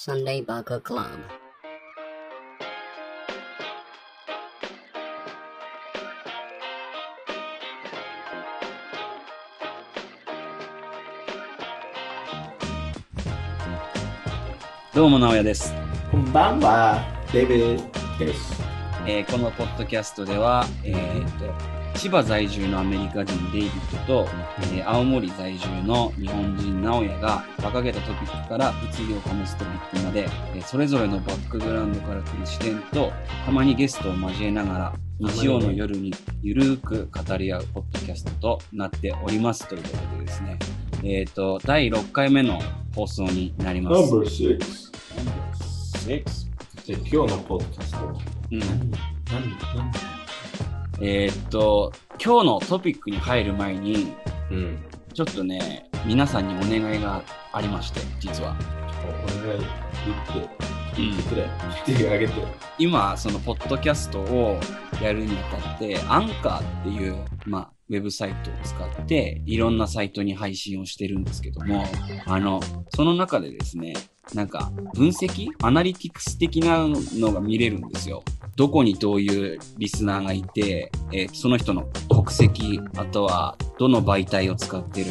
Sunday Baka Club. どうも、直哉です、こんばんは、デイビッドです。えーこのポッドキャストでは、えーと千葉在住のアメリカ人デイビッドと、えー青森在住の日本人直哉が馬鹿げたトピックから物議を醸すトピックまで、えーそれぞれのバックグラウンドから来る視点とたまにゲストを交えながら日曜の夜にゆるーく語り合うポッドキャストとなっておりますということでですね、えっ、と、第6回目の放送になります。Number six。6で今日のポッドキャスト。うん何何？何？えーっと、今日のトピックに入る前に、うん。ちょっとね、皆さんにお願いがありまして、実は。お願い言って、言ってくれ。言ってあげて。今、その、ポッドキャストをやるにあたって、アンカーっていう、まあ、ウェブサイトを使って、いろんなサイトに配信をしてるんですけども、あの、その中でですね、なんか、分析アナリティクス的なのが見れるんですよ。どこにどういうリスナーがいて、えーその人の国籍、あとは、どの媒体を使ってる、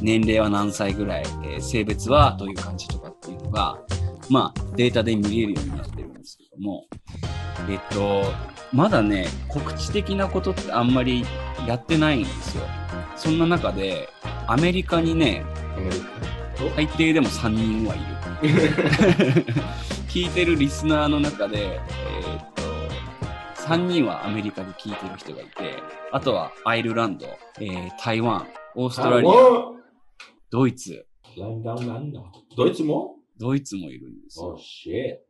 年齢は何歳ぐらい、えー性別はどういう感じとかっていうのが、まあ、データで見れるようになってるんですけども、えっと、まだね、告知的なことってあんまりやってないんですよ。そんな中で、アメリカにね、アメリカ。最低でも3人はいる。聞いてるリスナーの中で、えーっと、3人はアメリカで聞いてる人がいて、あとはアイルランド、えー台湾、オーストラリア、ア。ドイツ。ドイツも？ドイツもいるんですよ ?Oh。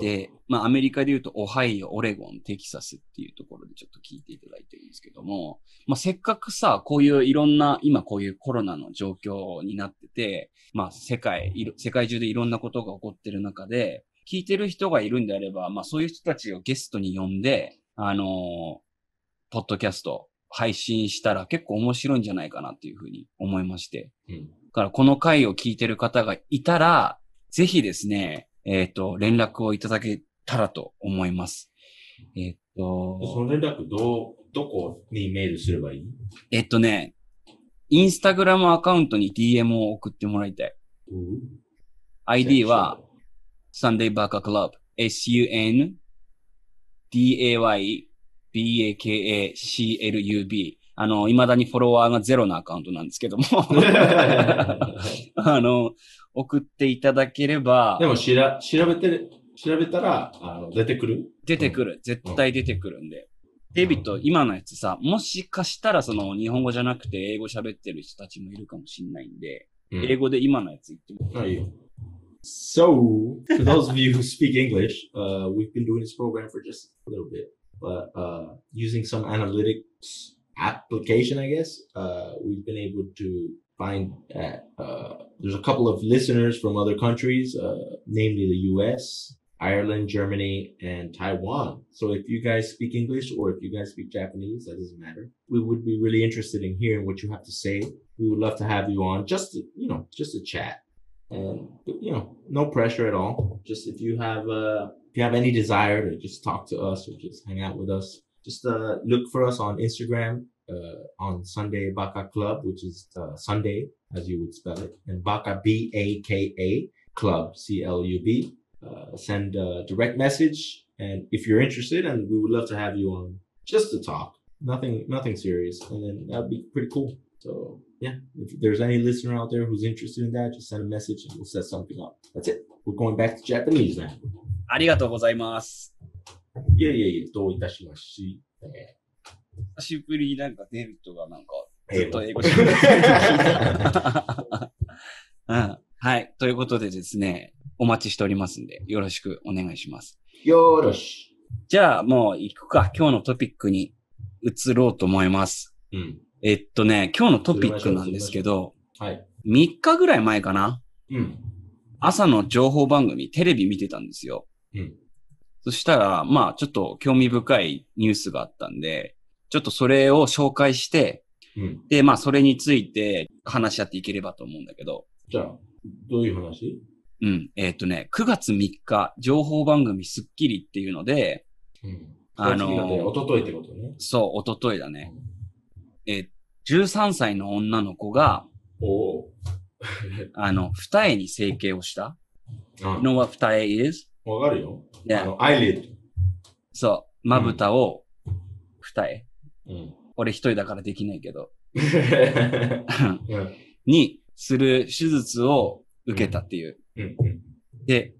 で、まあアメリカで言うとオハイオ、オレゴン、テキサスっていうところでちょっと聞いていただいてるんですけども、まあせっかくさ、こういういろんな、今こういうコロナの状況になってて、まあ世界、世界中でいろんなことが起こってる中で、聞いてる人がいるんであれば、まあそういう人たちをゲストに呼んで、あのーポッドキャスト配信したら結構面白いんじゃないかなっていうふうに思いまして。うん。だからこの回を聞いてる方がいたら、ぜひですね、えっ、と、連絡をいただけたらと思います。えっ、そと、の連絡、どう、どこにメールすればいい？えっ、とね、インスタグラムアカウントに DM を送ってもらいたい。うん ID は、Sunday Baka Club。S-U-N-D-A-Y-B-A-K-A-C-L-U-B。あの、未だにフォロワーがゼロなアカウントなんですけども。あの、送っていただければで、もしら、調べて、調べたら、あの、出てくる出てくる。絶対出てくるんで。デイビッド、今のやつさ、もしかしたらその日本語じゃなくて英語喋ってる人たちもいるかもしれないんで、うん英語で今のやつ言っても。あいいよ So, for those of you who speak English, uh, we've been doing this program for just a little bit, but uh, using some analytics application, I guess, uh, we've been able to find that uh, there's a couple of listeners from other countries, uh, namely the U.S., Ireland, Germany, and Taiwan. So if you guys speak English or if you guys speak Japanese, that doesn't matter. We would be really interested in hearing what you have to say. We would love to have you on just to, you know, just to chat and you know no pressure at all just if you have uh if you have any desire to just talk to us or just hang out with us just uh look for us on instagram uh on sunday baka club which is uh, sunday as you would spell it and baka b-a-k-a club c-l-u-b uh send a direct message and if you're interested and we would love to have you on just to talk nothing nothing serious and then that'd be pretty cool so yeah, if there's any listener out there who's interested in that, just send a message and we'll set something up. That's it. We're going back to Japanese now. ありがとうございます。いえいえいえ、どういたしまし 久しぶりになんかデイビッドがなんかて。ずっと英語喋ってるうん。はい。ということでですね、お待ちしておりますんで、よろしくお願いします。よろし。じゃあもう行くか。今日のトピックに移ろうと思います。うん。えっとね、今日のトピックなんですけど、はい。3日ぐらい前かな？うん。朝の情報番組、テレビ見てたんですよ。うん。そしたら、まあ、ちょっと興味深いニュースがあったんで、ちょっとそれを紹介して、うん。で、まあ、それについて話し合っていければと思うんだけど、じゃあ、どういう話？うん。えっ、とね、9月3日、情報番組スッキリっていうので、うん。あのーおとといってことね。そう、一昨日だね。えー13歳の女の子が、おお。あの、二重に整形をした。あ You know what 二重 is? わかるよ。あ Yeah. の、アイリッそう、まぶたを二重。ド。うん。俺一人だからできないけど。うん。にする手術を受けたっていう。うん。で、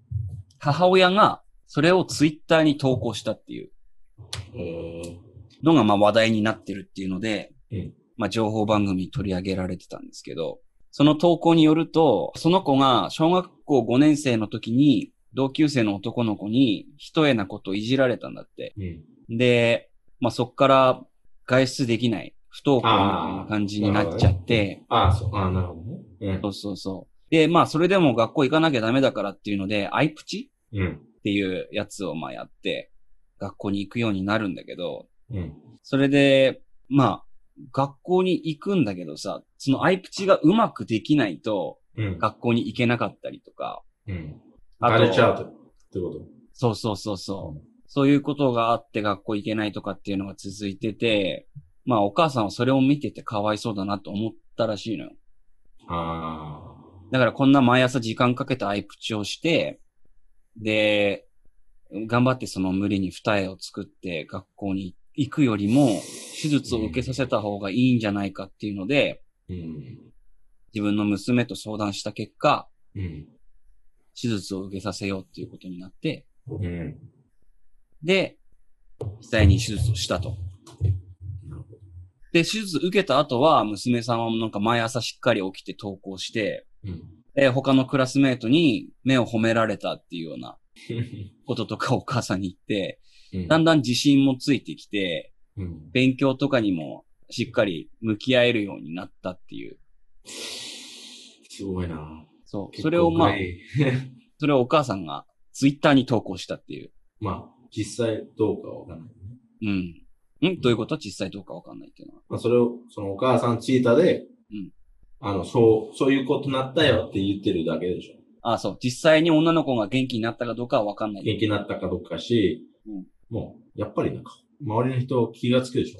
母親がそれをツイッターに投稿したっていうえーのがまあ話題になってるっていうので、うんまあ情報番組に取り上げられてたんですけど、その投稿によると、その子が小学校5年生の時に同級生の男の子に一重なことをいじられたんだって。うん。で、まあそっから外出できない、不登校みたいな感じになっちゃって、ああ、そう。ああ、なるほどね。そうそうそう。で、まあそれでも学校行かなきゃダメだからっていうので、アイプチうん。うん。っていうやつをまあやって、学校に行くようになるんだけど、うん。それで、まあ、学校に行くんだけどさ、そのアイプチがうまくできないと、うん。学校に行けなかったりとか、うん。あバレちゃと、うってこと？そうそうそうそう。そういうことがあって学校行けないとかっていうのが続いてて、まあお母さんはそれを見ててかわいそうだなと思ったらしいのよ。あだからこんな毎朝時間かけてアイプチをして、で、頑張ってその無理に二重を作って学校に行くよりも、手術を受けさせた方がいいんじゃないかっていうので、あ。うん。自分の娘と相談した結果、うん。手術を受けさせようっていうことになって、うん。で、実際に手術をしたと。で、手術受けた後は、娘さんはなんか毎朝しっかり起きて登校して、うん。で、他のクラスメートに目を褒められたっていうような こととかお母さんに言って、うん。だんだん自信もついてきて、うん。勉強とかにもしっかり向き合えるようになったっていう。すごいな。そう。それをまあ それをお母さんがツイッターに投稿したっていう。まあ、実際どうかわかんないね。うん。んどういうこと？実際どうかわかんないっていうのは。まあ、それを、そのお母さんツイッターで、うんあの、そう、そういうことなったよって言ってるだけでしょ。あそう。実際に女の子が元気になったかどうかはわかんない。元気になったかどうかし、うんもう、やっぱりなんか、周りの人気がつくでしょ。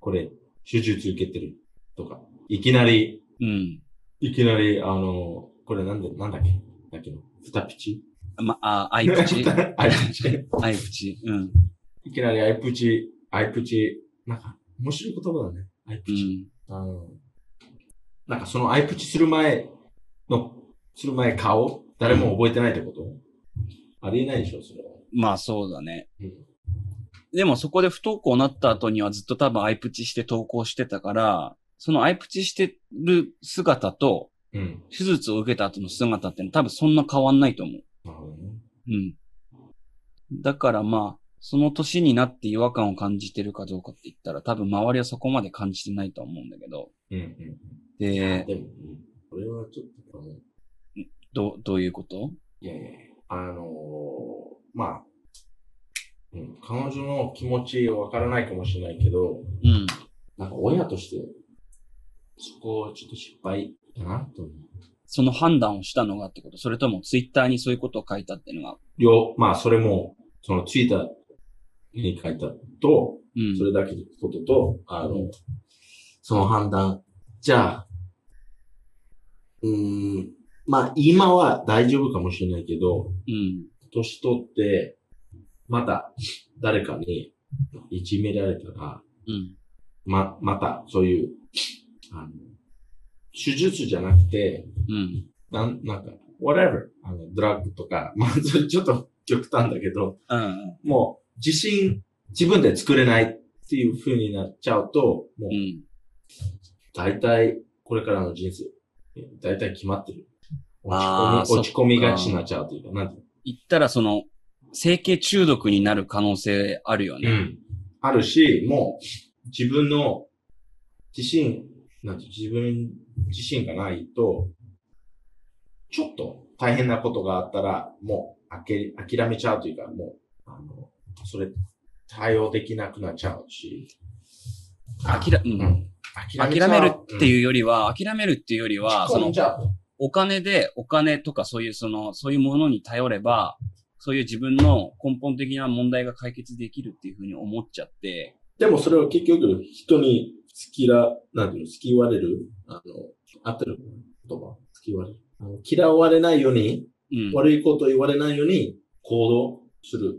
これ、手術受けてるとか、いきなり、うん。いきなり、あの、これなんで、なんだっけ？だっけの、ふたぴちま、あ、アイプチ？アイプチ。アイプチ。うん。いきなりアイプチ、アイプチ、なんか、面白い言葉だね。アイうプチ。ん。あの、なんかそのアイプチする前の、する前顔、誰も覚えてないってこと、ありえないでしょ、それは。まあそうだね。うんでもそこで不登校になった後にはずっと多分アイプチして投稿してたから、そのアイプチしてる姿とうん。手術を受けた後の姿って多分そんな変わんないと思う。なるほどね。うん。だからまあ、その年になって違和感を感じてるかどうかって言ったら多分周りはそこまで感じてないと思うんだけど。うんうん。で、でも、うんこれはちょっと、どう、どういうこと？いやいやあのーまあ、うん、彼女の気持ちわからないかもしれないけど、うん。なんか親として、そこはちょっと失敗だなと思う。その判断をしたのがってこと？それともツイッターにそういうことを書いたっていうのが？よ、まあ、それも、そのツイッターに書いたと、うんそ。れだけのことと、あの、その判断。じゃあ、うーん、まあ、今は大丈夫かもしれないけど、うん。年取って、また誰かにいじめられたら、うん。ま、またそういう、あの、手術じゃなくて、うん。なん、なんか、whatever、あの、ドラッグとか、まあ、ちょっと極端だけど、うん。もう、自信、自分で作れないっていう風になっちゃうと、もうう、ん。大体、これからの人生、え大体決まってる。落ち込み、落ち込みがちになっちゃうというか、なんて言ったらその、整形中毒になる可能性あるよのね。うん。あるし、もう、自分の自信、なんて自分自身がないと、ちょっと大変なことがあったら、もう、あけ、諦めちゃうというか、もう、あの、それ、対応できなくなっちゃうし。諦うんうん。諦めるってういうよりは、諦めるっていうよりん。は、その。お金で、お金とかそういうその、そういうものに頼れば、そういう自分の根本的な問題が解決できるっていうふうに思っちゃって、でもそれは結局人に好きら、なんていうの、好きわれる、あの、合ってる言葉好きわれる。あの嫌われないように、うん。悪いこと言われないように行動する、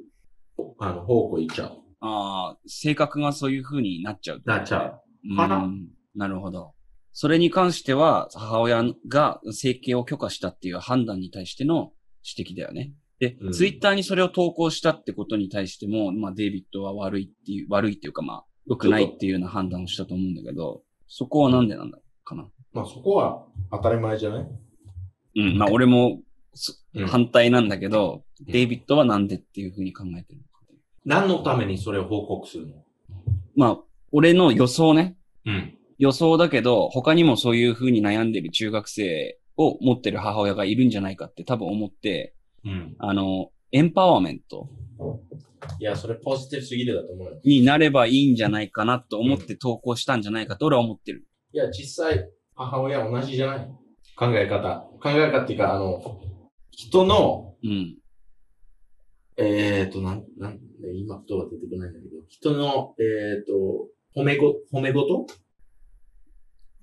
あの、方向行っちゃう。ああ、性格がそういうふうになっちゃう、なっちゃう。かなうん。なるほど。それに関しては、母親が整形を許可したっていう判断に対しての指摘だよね。で、うんツイッターにそれを投稿したってことに対しても、まあ、デイビッドは悪いっていう、悪いっていうか、まあ、良くないっていうような判断をしたと思うんだけど、そこはなんでなんだかな。まあそこは当たり前じゃない？うん、まあ、俺も、そうん反対なんだけど、うんデイビッドはなんでっていうふうに考えてるのか。何のためにそれを報告するの？まあ、俺の予想ね。うん。予想だけど、他にもそういう風に悩んでる中学生を持ってる母親がいるんじゃないかって多分思って、うん。あの、エンパワーメントいや、それポジティブすぎるだと思うよ。になればいいんじゃないかなと思って投稿したんじゃないかと俺は思ってる。いや、実際、母親同じじゃない考え方。考え方っていうか、あの、人の、うん。えっ、ー、と、なん、なん、今言葉出てこないんだけど、人の、えっ、ー、と、褒めご、褒めごと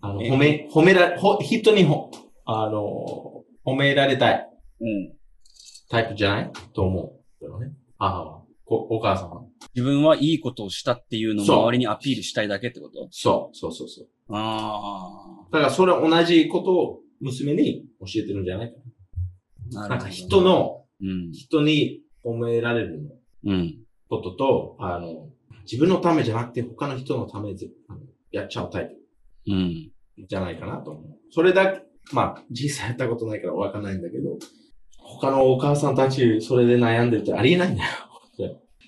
あの、え褒め、褒めら、ほ、人にほ、あの、褒められたいうん。タイプじゃない？と思う。だよね。母は。こお母さんは。自分はいいことをしたっていうのを周りにアピールしたいだけってこと？そう、そうそうそう。あだからそれ同じことを娘に教えてるんじゃないかあ。な。な。なんか人、の、うん。人に褒められるうん。ことと、あの、自分のためじゃなくて他の人のためやっちゃうタイプうん。じゃないかなと思う。それだけ、まあ、実際やったことないからわかんないんだけど、他のお母さんたち、それで悩んでるってありえないんだよ。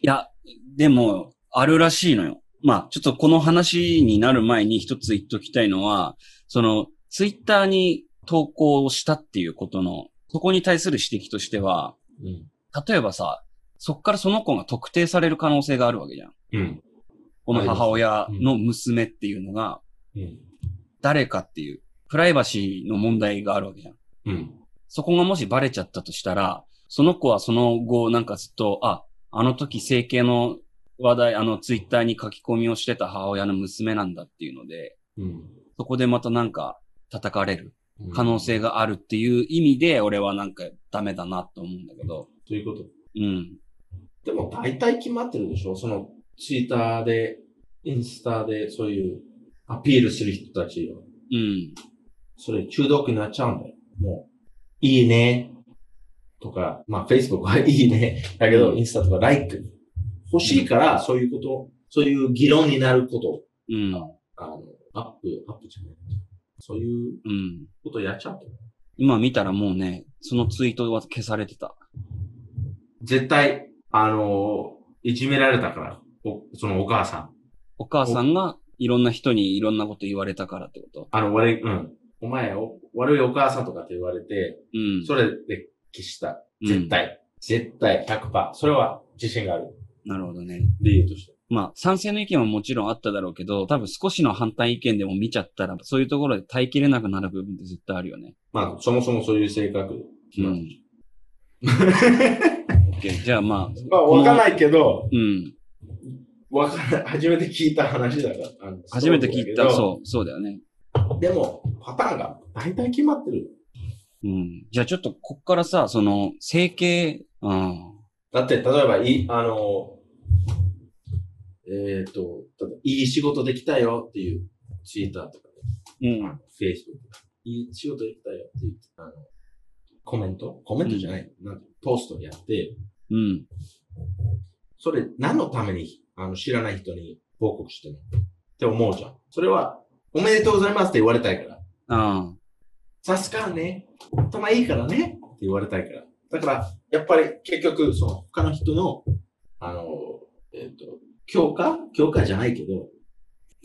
いや、でも、あるらしいのよ。まあ、ちょっとこの話になる前に一つ言っときたいのは、その、ツイッターに投稿をしたっていうことの、そこに対する指摘としては、うん。例えばさ、そっからその子が特定される可能性があるわけじゃん。うん。この母親の娘っていうのが、うん。誰かっていう、プライバシーの問題があるわけじゃん。うん。そこがもしバレちゃったとしたら、その子はその後なんかずっと、あ、あの時整形の話題、あのツイッターに書き込みをしてた母親の娘なんだっていうので、うん。そこでまたなんか叩かれるうん可能性があるっていう意味で、俺はなんかダメだなと思うんだけど、ということ。うん。でも大体決まってるでしょ？その、ツイッターで、インスタでそういうアピールする人たちは、うん。それ中毒になっちゃうんだよ。もう、いいね。とか、まあ Facebook はいいね。だけど、インスタとか Like 欲しいから、そういうこと、そういう議論になること、うん。あの、アップ、アップじゃない。そういううん。ことやっちゃうと。今見たらもうね、そのツイートは消されてた。絶対、あの、いじめられたから、おそのお母さん。お母さんがいろんな人にいろんなこと言われたからってこと？あの、悪い、うん。お前お、悪いお母さんとかって言われて、うん。それで消した。絶対。絶対100%。それは自信がある。なるほどね。理由として。まあ、賛成の意見はもちろんあっただろうけど、多分少しの反対意見でも見ちゃったら、そういうところで耐えきれなくなる部分って絶対あるよね。まあ、そもそもそういう性格。うん。OK じゃあまあ、まあ、わかんないけど、うん。わかんない。初めて聞いた話だから。初めて聞いた、う。そう、そうだよね。でも、パターンが大体決まってる。うん。じゃあちょっと、こっからさ、その、整形、うん。だって、例えば、いい、あの、えっ、と、例えばいい仕事できたよっていうツイッターとかで、うん。フェイスブック。いい仕事できたよっていう、あの、コメント？コメントじゃない、なんかポストやって、うん。それ何のために、あの、知らない人に報告してるの？って思うじゃん。それは、おめでとうございますって言われたいから。ああ。助かるね。頭いいからね。って言われたいから。だから、やっぱり結局、その他の人の、あの、えっ、と、強化？強化じゃないけど、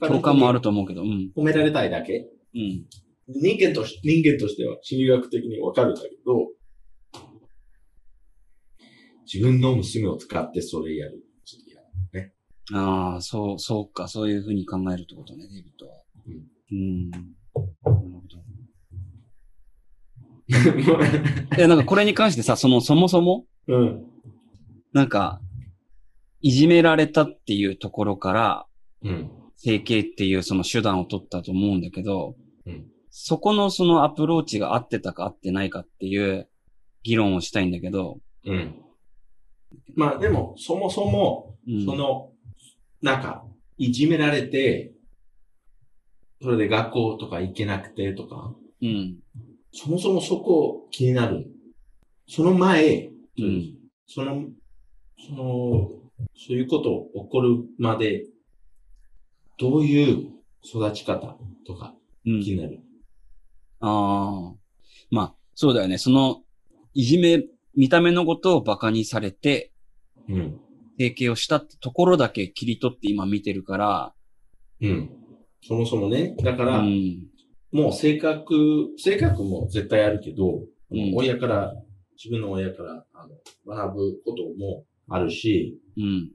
共感もある。ると思うけど、うん。褒められたいだけ？うん。人間とし、人間としては心理学的にわかるんだけど、自分の娘を使ってそれやる。ちょっとやるああ、そう、そうか、そういうふうに考えるってことね、デイビッドは。うんうん。なるほど。え、なんかこれに関してさ、その、そもそも、うん。なんか、いじめられたっていうところから、うん。整形っていうその手段を取ったと思うんだけど、うんそこのそのアプローチが合ってたか合ってないかっていう議論をしたいんだけど、うん。まあでも、そもそも、うん、その、なんか、いじめられて、それで学校とか行けなくてとか、うん。そもそもそこ気になる。その前、うん。その、その、そういうこと起こるまで、どういう育ち方とかうん気になる？ああ。まあ、そうだよね。その、いじめ、見た目のことを馬鹿にされて、うん。整形をしたってところだけ切り取って今見てるから、うん。そもそもね、だから、うん。もう性格、性格も絶対あるけど、うん親から、自分の親からあの学ぶこともあるし、うん。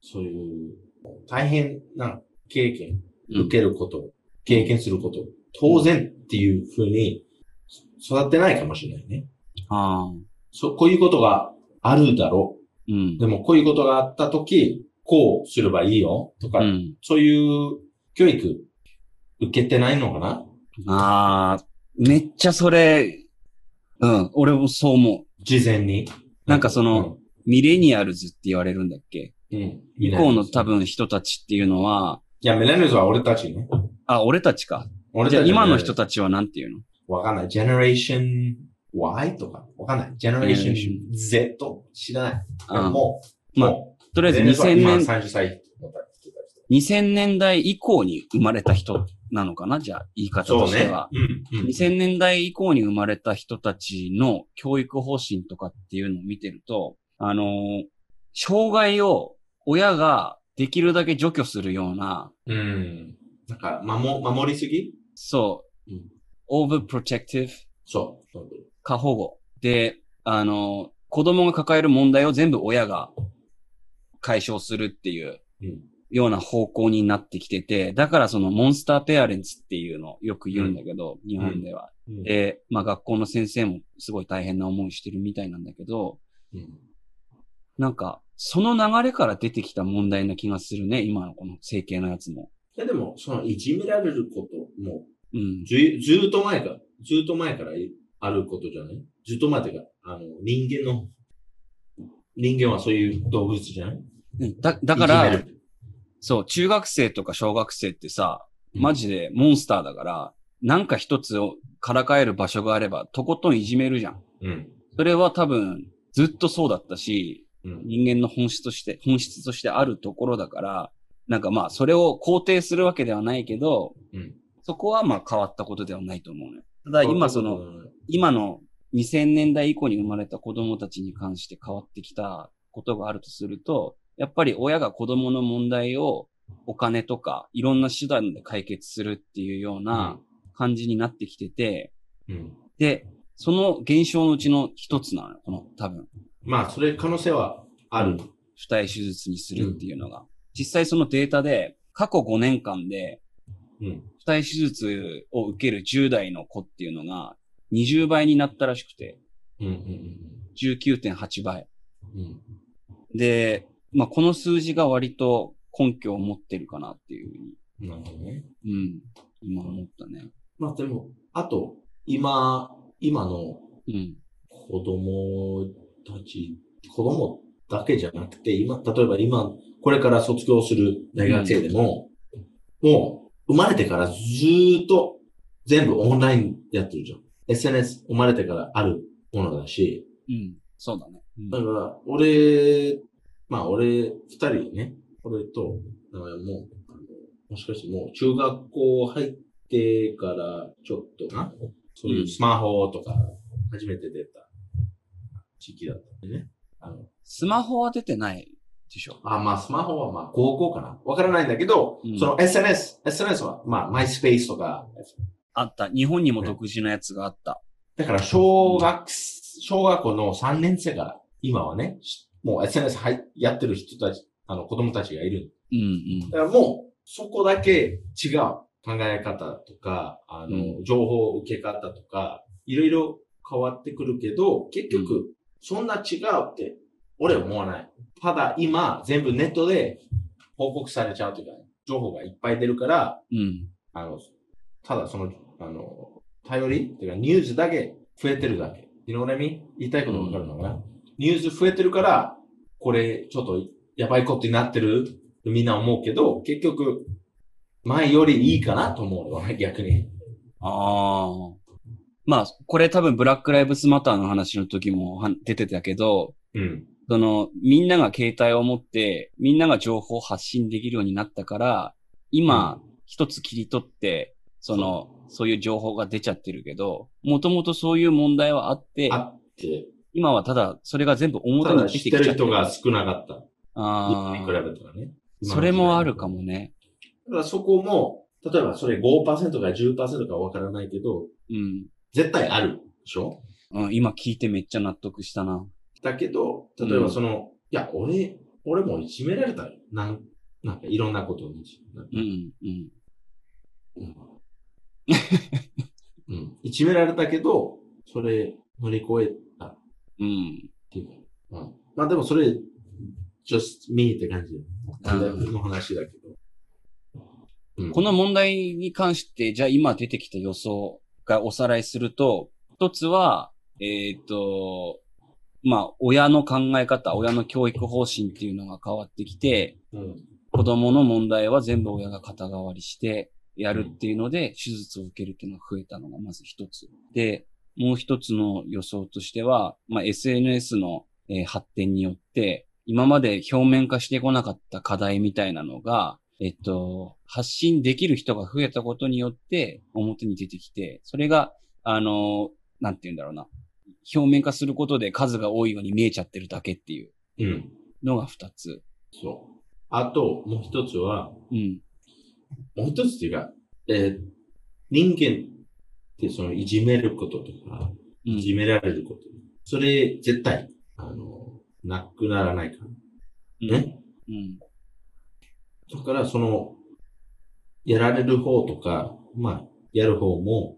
そういう大変な経験、うん受けること、経験すること、当然っていうふうに育ってないかもしれないね。ああ。そう、こういうことがあるだろうんう。で。もこういうことがあったとき、こうすればいいよとか、うん。そういう教育受けてないのかな？ああ、めっちゃそれ、うん、俺もそう思う。事前に？なんかその、ミレニアルズって言われるんだっけ？うん、うん。以降の多分人たちっていうのは、いや、ミレニアルズは俺たちね。あ、俺たちか。俺たちじゃあ今の人たたちはなんていうの？わかんない。generation Y とか？わかんない。generation Generation Z 知らない。あもう、まあもう、とりあえずミレニアルズは2000今年、30歳の人たち。2000年代以降に生まれた人なのかな？じゃあ、言い方としては。。うん、うん。2000年代以降に生まれた人たちの教育方針とかっていうのを見てると、あのー障害を親ができるだけ除去するような、うん。なんか、守、守りすぎ？そう、うん overprotective そう。そう過保護。で、あのー子供が抱える問題を全部親が解消するっていううん。ような方向になってきてて、だからそのモンスターペアレンツっていうのをよく言うんだけど、日本では。うん。で、まあ学校の先生もすごい大変な思いしてるみたいなんだけど、うん。なんか、その流れから出てきた問題な気がするね、今のこの整形のやつも。いやでも、その、いじめられることも、うん。ず、ずっと前から、ずっと前からあることじゃない？ずっと前か、あの、人間の、人間はそういう動物じゃない？うんだ、だからそう、中学生とか小学生ってさ、うんマジでモンスターだから、なんか一つをからかえる場所があれば、とことんいじめるじゃん。うん。それは多分、ずっとそうだったし、うん。人間の本質として、本質としてあるところだから、なんかまあ、それを肯定するわけではないけど、うん。そこはまあ変わったことではないと思うね。ただ今その、うん、今の2000年代以降に生まれた子供たちに関して変わってきたことがあるとすると、やっぱり親が子供の問題をお金とかいろんな手段で解決するっていうような感じになってきてて、うん。で、その現象のうちの一つなのよ、この多分。まあ、それ可能性はある。二重手術にするっていうのが。実際そのデータで、過去5年間でうん。二重手術を受ける10代の子っていうのが20倍になったらしくて、うん。うん。19.8倍。うん。で、まあ、この数字が割と根拠を持ってるかなっていうふうに、なるほどね。うん、今思ったね。まあでも、あと、今、今のうん、子供たち、子供だけじゃなくて、今、例えば今、これから卒業する大学生でも、もう、生まれてからずーっと全部オンラインやってるじゃん。SNS 生まれてからあるものだし、うん、そうだね。うんだから、俺、まあ俺、二人ね、俺と、もう、あのもしかしてもう中学校入ってからちょっとな、そういうスマホとか初めて出た時期だったんでね。あの、スマホは出てないでしょ。あ、まあスマホはまあ高校かなわからないんだけど、うんその SNS、SNS はまあマイスペースとか、あった。日本にも独自のやつがあった。だから小学、小学校の3年生から今はね、もう SNS はいやってる人たち、あの子供たちがいるうん、うんだ。からもう、そこだけ違う考え方とか、あの、う情報受け方とか、いろいろ変わってくるけど、結局、そんな違うって、俺は思わない。ただ今、全部ネットで報告されちゃうというか、情報がいっぱい出るから、うん。あの、ただその、あの、頼りっていうか、ニュースだけ増えてるだけ。You know what I mean? 言いたいことわかるのかな、ニュース増えてるから、これ、ちょっと、やばいことになってるとみんな思うけど、結局、前よりいいかなと思うのね、逆に。ああ。まあ、これ多分ブラックライブスマターの話の時もは出てたけど、うん。その、みんなが携帯を持って、みんなが情報を発信できるようになったから、今、一つ切り取って、その、そういう情報が出ちゃってるけど、もともとそういう問題はあって、あって、今はただ、それが全部表に出てきちゃってる人が少なかった。あ今に比べあ。たらね。それもあるかもね。だからそこも、例えばそれ5%か10%かわからないけど、うん。絶対あるでしょ？うん、今聞いてめっちゃ納得したな。だけど、例えばその、いや、俺、俺もいじめられたよ。なん、なんかいろんなことに。うん、うん。うん。うん。いじめられたけど、それ乗り越えうん。まあでもそれ、just me って感じうんの話だけど。うんこの問題に関して、じゃあ今出てきた予想がおさらいすると、一つは、えっ、と、まあ、親の考え方、親の教育方針っていうのが変わってきて、うん。子供の問題は全部親が肩代わりしてやるっていうので、手術を受けるっていうのが増えたのがまず一つ。で、もう一つの予想としては、まあ、SNS の、えー発展によって、今まで表面化してこなかった課題みたいなのが、えっと、発信できる人が増えたことによって表に出てきて、それが、あの、なんて言うんだろうな。表面化することで数が多いように見えちゃってるだけっていううん。のが二つ。そう。あと、もう一つは、うん。もう一つっていうか、えー人間ってそのいじめることとか、うんいじめられること、それ絶対、あの、なくならないから。うんね？うん。だから、その、やられる方とか、まあ、やる方も、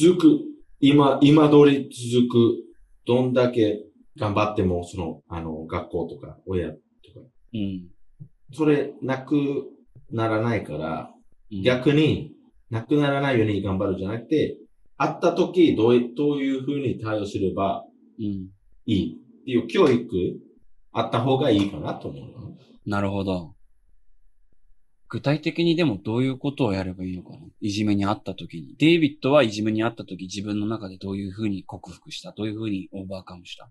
続く、今、今通り続く、どんだけ頑張っても、その、あの、学校とか、親とか、うん。それ、なくならないから、うん逆になくならないように頑張るじゃなくて、会った時どういどういうふうに対応すればうん。いいっていう教育あった方がいいかなと思うの。なるほど。具体的にでもどういうことをやればいいのかな？いじめにあった時に。デイビッドはいじめにあった時自分の中でどういうふうに克服した？どういうふうにオーバーカムした？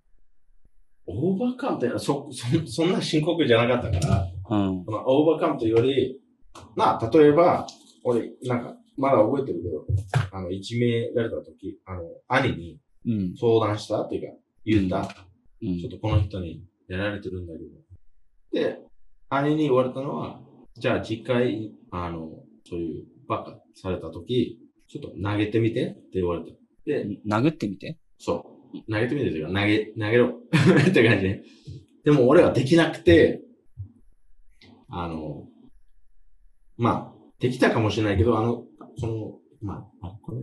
オーバーカムってそ、そ、そんな深刻じゃなかったから、うん。まあ、オーバーカムというより、まあ、例えば、俺、なんか、まだ覚えてるけど、あの、いじめられた時、あの、兄にうん。相談したっていうか、言った。うんちょっとこの人にやられてるんだけど。で、兄に言われたのは、じゃあ次回、あの、そういうバカされた時、ちょっと投げてみてって言われた。で、殴ってみて？そう。投げてみてというか、投げ、投げろ。って感じで。でも俺はできなくて、あの、まあ、できたかもしれないけど、あの、その、まあ、あこれ、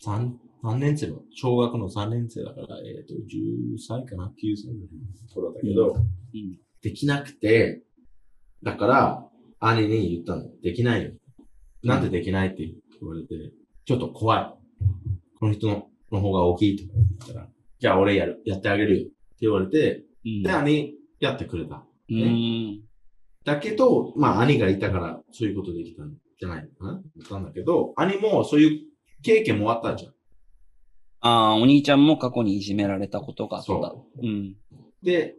三、三年生の、小学の3年生だから、えっ、と、10歳かな ?9 歳ぐらいの頃だけど、うん。できなくて、だから、兄に言ったの。できないよ。なんでできないって言われて、ちょっと怖い。この人のの方が大きいとか言ったら、じゃあ俺やる、やってあげるよって言われて、うんで、兄、やってくれた。うーん。だけど、まあ兄がいたから、そういうことできたんじゃないのかな？言ったんだけど、兄もそういう経験もあったじゃん。ああ、お兄ちゃんも過去にいじめられたことがあった。そう。うん。で、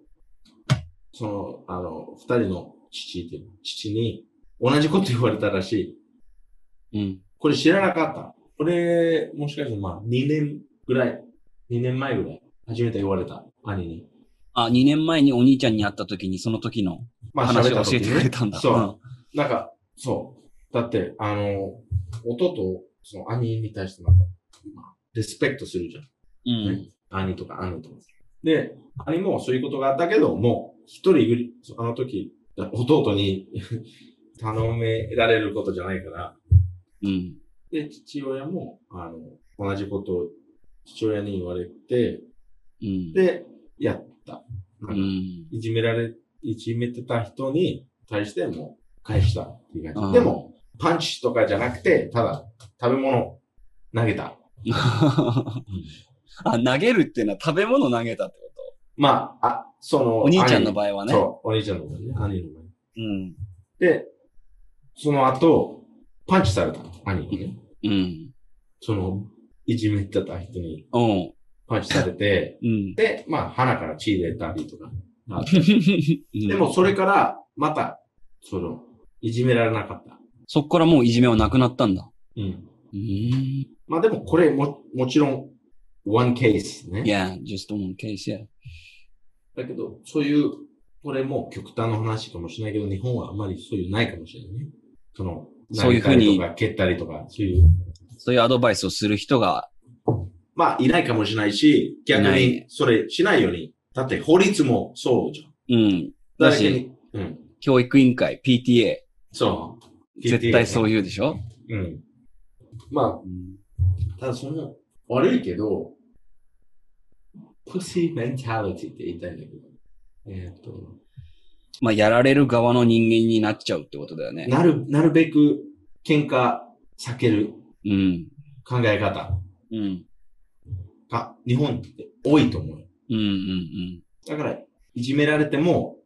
その、あの、二人の父っていうの、父に同じこと言われたらしい。うん。これ知らなかった。これ、もしかしてまあ、2年ぐらい、2年前ぐらい、初めて言われた、兄に。あ、2年前にお兄ちゃんに会った時にその時のまあ、話を教えてくれたんだ。そう。なんか、そう。だって、あの、弟、その兄に対してなんか、まあ、リスペクトするじゃん。うん。うん。兄とか兄とか。で、兄もそういうことがあったけど、もう、一人ぐり、あの時、弟に頼められることじゃないから、うん。で、父親も、あの、同じことを父親に言われて、うん。で、やった。うん。いじめられ、いじめてた人に対しても返したっていう感じ。でも、パンチとかじゃなくて、ただ、食べ物投げた。あ、投げるっていうのは食べ物投げたってこまあ、あ、そとの、お兄ちゃんの合場合はね。そう、お兄ちゃんの場合ね、兄の場合。うん。で、その後、パンチされた。兄にね。うん。その、いじめてた人にうん。パンチされて、うん。で、まあ、鼻から血出たりとか。でも、それから、また、その、いじめられなかった。そっからもういじめはなくなったんだ。うん。うん。まあでも、これも、もちろん、one case ね。Yeah, just one case, yeah. だけど、そういう、これも極端な話かもしれないけど、日本はあんまりそういうないかもしれないね。その、そういうふうに蹴ったりとか、そういう、そういうアドバイスをする人が、まあ、いないかもしれないし、逆に、それしないように。だって、法律もそうじゃん。うん。だし、誰かに、うん。教育委員会、PTA、そう。絶対そう。言うでしょ、うん。まうん、あ、ただその、悪いけど、pussy mentality って言いたいんだけど。えーっと、まあ、やられる側の人間になっちゃうってことだよね。なる、なるべく喧嘩避けるうん。考え方うん。が日本って多いと思うよ。うん、うん、だから、いじめられても、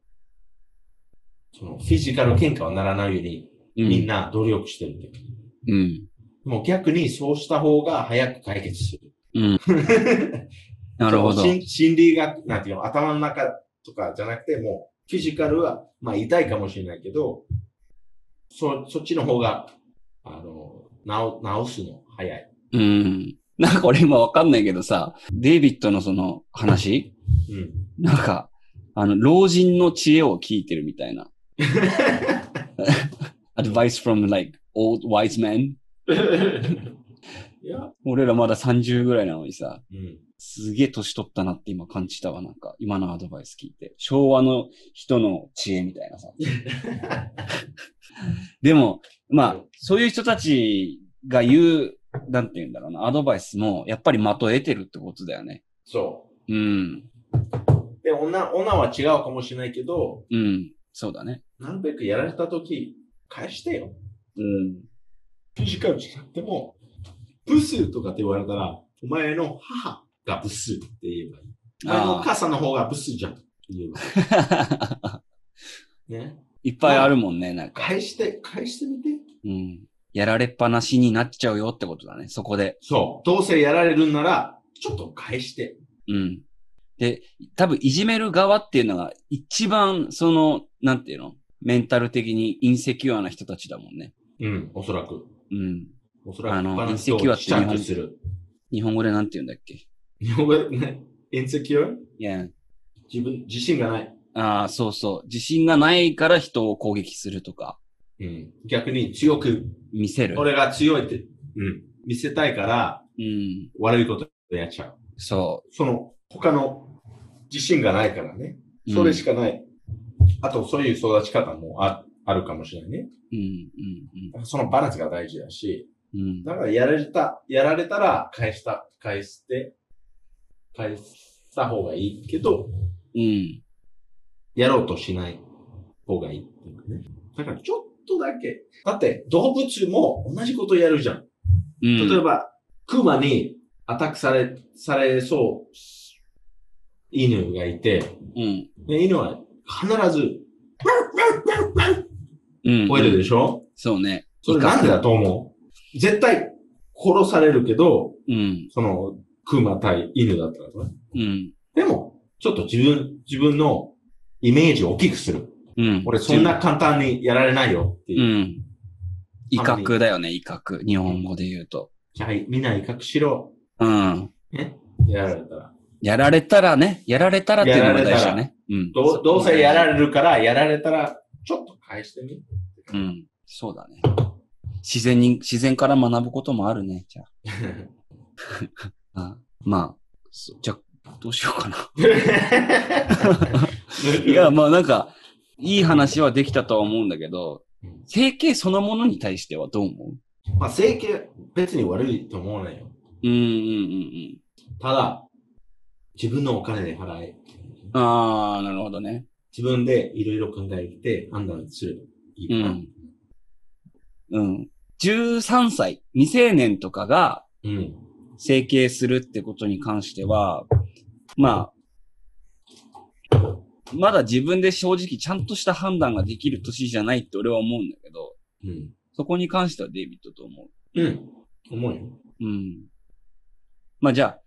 その、フィジカル喧嘩はならないように、うん。みんな努力してるって。うん。もう逆にそうした方が早く解決する。うん。なるほど心理学、なんていうの、頭の中とかじゃなくて、もう、フィジカルは、まあ痛いかもしれないけど、そ、そっちの方が、あの、治、治すの早い。うん。なんか俺今わかんないけどさ、デイビッドのその話？うん。なんか、あの、老人の知恵を聞いてるみたいな。advice from like old wise men? 俺らまだ30ぐらいなのにさ、うん。すげえ年取ったなって今感じたわ。なんか、今のアドバイス聞いて。昭和の人の知恵みたいなさ。でも、まあ、そういう人たちが言う、なんて言うんだろうな、アドバイスも、やっぱり的を得てるってことだよね。そうん。う。で、女、女は違うかもしれないけど、うん。そうだね。なるべくやられたとき、返してよ。うん。フィジカルじゃなくても、ブスとかって言われたら、お前の母がブスって言えばいい。お前のおあ母さんの方がブスじゃんって言えばあ。いい。ね。いっぱいあるもんね、なんか。返して、返してみて。うん。やられっぱなしになっちゃうよってことだね、そこで。そう。どうせやられるんなら、ちょっと返して。うん。で、多分いじめる側っていうのが一番その、なんていうの？メンタル的にインセキュアな人たちだもんね。うん、おそらく。うん。おそらく。あのインセキュアってをちゃんとする。日本語でなんて言うんだっけ？日本語で？ね、インセキュア？いや、自分、自信がない。ああ、そうそう。自信がないから人を攻撃するとか、うん。逆に強く、見せる。俺が強いって、うん。見せたいから、うん。悪いことやっちゃう。そその、他の自信がないからね。う。それしかない。あと、そういう育ち方もああるかもしれないね。うん、うん、そのバランスが大事だし、うん。うん。だからやられた、やられたら返した、返して、返した方がいいけど、うん。やろうとしない方がいいっていうかね。だからちょっとだけ。だって動物も同じことやるじゃん。うん。例えば、クマにアタックされ、されそう、犬がいて、うん。で犬は必ずうん。吠えるでしょ、そうね。それなんでだと思う？絶対殺されるけど、うん。その、クマ対犬だったらね。うん。でも、ちょっと自分、自分のイメージを大きくする。うん。俺そんな簡単にやられないよっていうう。ん。威嚇だよね、威嚇。日本語で言うと。じゃあ、みんな威嚇しろ。うん。ね？やられたら。やられたらね、やられたらっていうのが大事だね。うん。どうどうせやられるから、やられたら、ちょっと返してみ。うん。そうだね。自然に、自然から学ぶこともあるね、じゃあ。あまあ、そじゃあ、どうしようかな。いや、まあなんか、いい話はできたとは思うんだけど、整形そのものに対してはどう思う？まあ、整形、別に悪いと思わないよ。うんうんうんただ、自分のお金で払え。ああ、なるほどね。自分でいろいろ考えて判断すればいいうかな。ん。うん。13歳、未成年とかがうん。整形するってことに関しては、まあ、まだ自分で正直ちゃんとした判断ができる年じゃないって俺は思うんだけど、うん。そこに関してはデイビッドと思う。うん。思うよ。うん。まあじゃあ、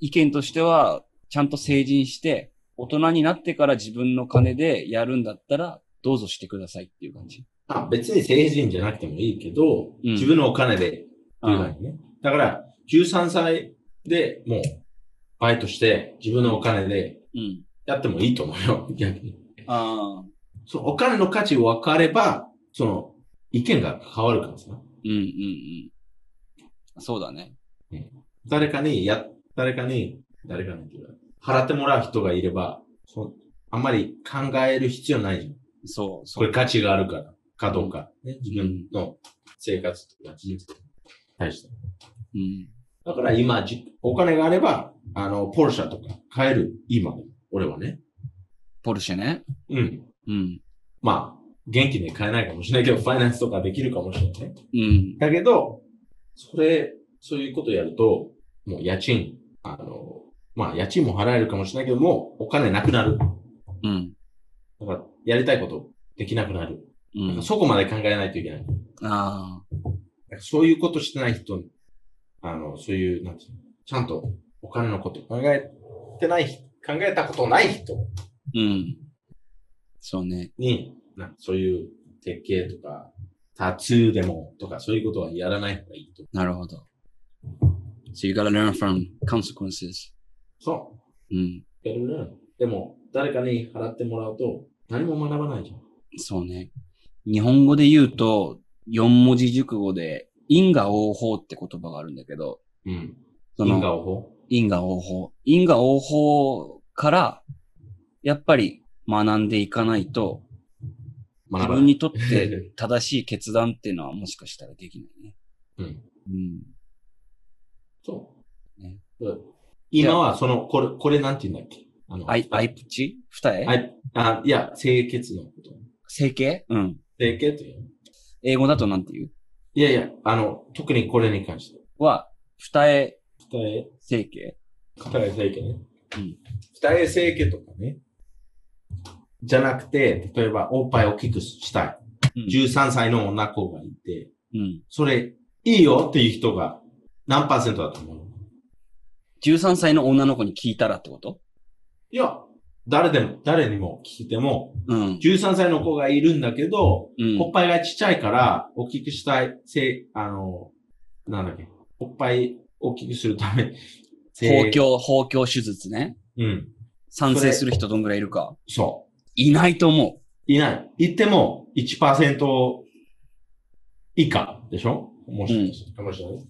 意見としては、ちゃんと成人して、大人になってから自分の金でやるんだったら、どうぞしてくださいっていう感じ。あ、別に成人じゃなくてもいいけど、うん自分のお金でっていうあ感じね。だから、13歳でもう、バイトして、自分のお金でうん。やってもいいと思うよ、逆に。ああ。そのお金の価値を分かれば、その、意見が変わるからさ。うんうんうん。そうだね。誰かに、や、誰かに、誰かにっていうか、払ってもらう人がいれば、そあんまり考える必要ないじゃん。そう、そこれ価値があるから、かどうか。ね、自分の生活とか人生に対して。うん。だから今、じお金があれば、あの、ポルシャとか買える、今。俺はね。ポルシェね。うん。うん。まあ、元気で買えないかもしれないけど、ファイナンスとかできるかもしれないね。うん。だけど、それ、そういうことやると、もう家賃、あの、まあ、家賃も払えるかもしれないけども、お金なくなる。うん。だから、やりたいことできなくなる。うん。そこまで考えないといけない。ああ。そういうことしてない人、あの、そういう、なんていうの、ちゃんとお金のこと考えてない、考えたことない人うん。そうね。に、なそういう設計とか、タトゥーでもとか、そういうことはやらない方がいいと。なるほど。So you gotta learn from consequences. そうん。う。やるね。でも、誰かに払ってもらうと、何も学ばないじゃん。そうね。日本語で言うと、四文字熟語で、因果応報って言葉があるんだけど、うん。その因果応報？因果応報。因果応報から、やっぱり学んでいかないと、自。分にとって 正しい決断っていうのはもしかしたらできないね。うん。うん。そう。ねうん今は、その、これ、これなんて言うんだっけ？あの、アイ、アイプチ二重？あいあ、いや、清潔のこと。整形うん。清潔という。英語だとなんて言う？いやいや、あの、特にこれに関して。は、二重？二重、整形二重整形ね。うん。二重整形とかね。じゃなくて、例えば、おっぱいを大きくしたい。うん。13歳の女の子がいて、うん。それ、いいよっていう人が何パーセントだと思う？13歳の女の子に聞いたらってこと？いや、誰でも、誰にも聞いても、うん。13歳の子がいるんだけど、うんおっぱいがちっちゃいから、大きくしたい、せ、あの、なんだっけ、おっぱい大きくするため、せ包協、包協手術ね。うん。賛成する人どんぐらいいるかそいないと思う。いない。言っても1%以下でしょ？もしかしたら、もしかしたらね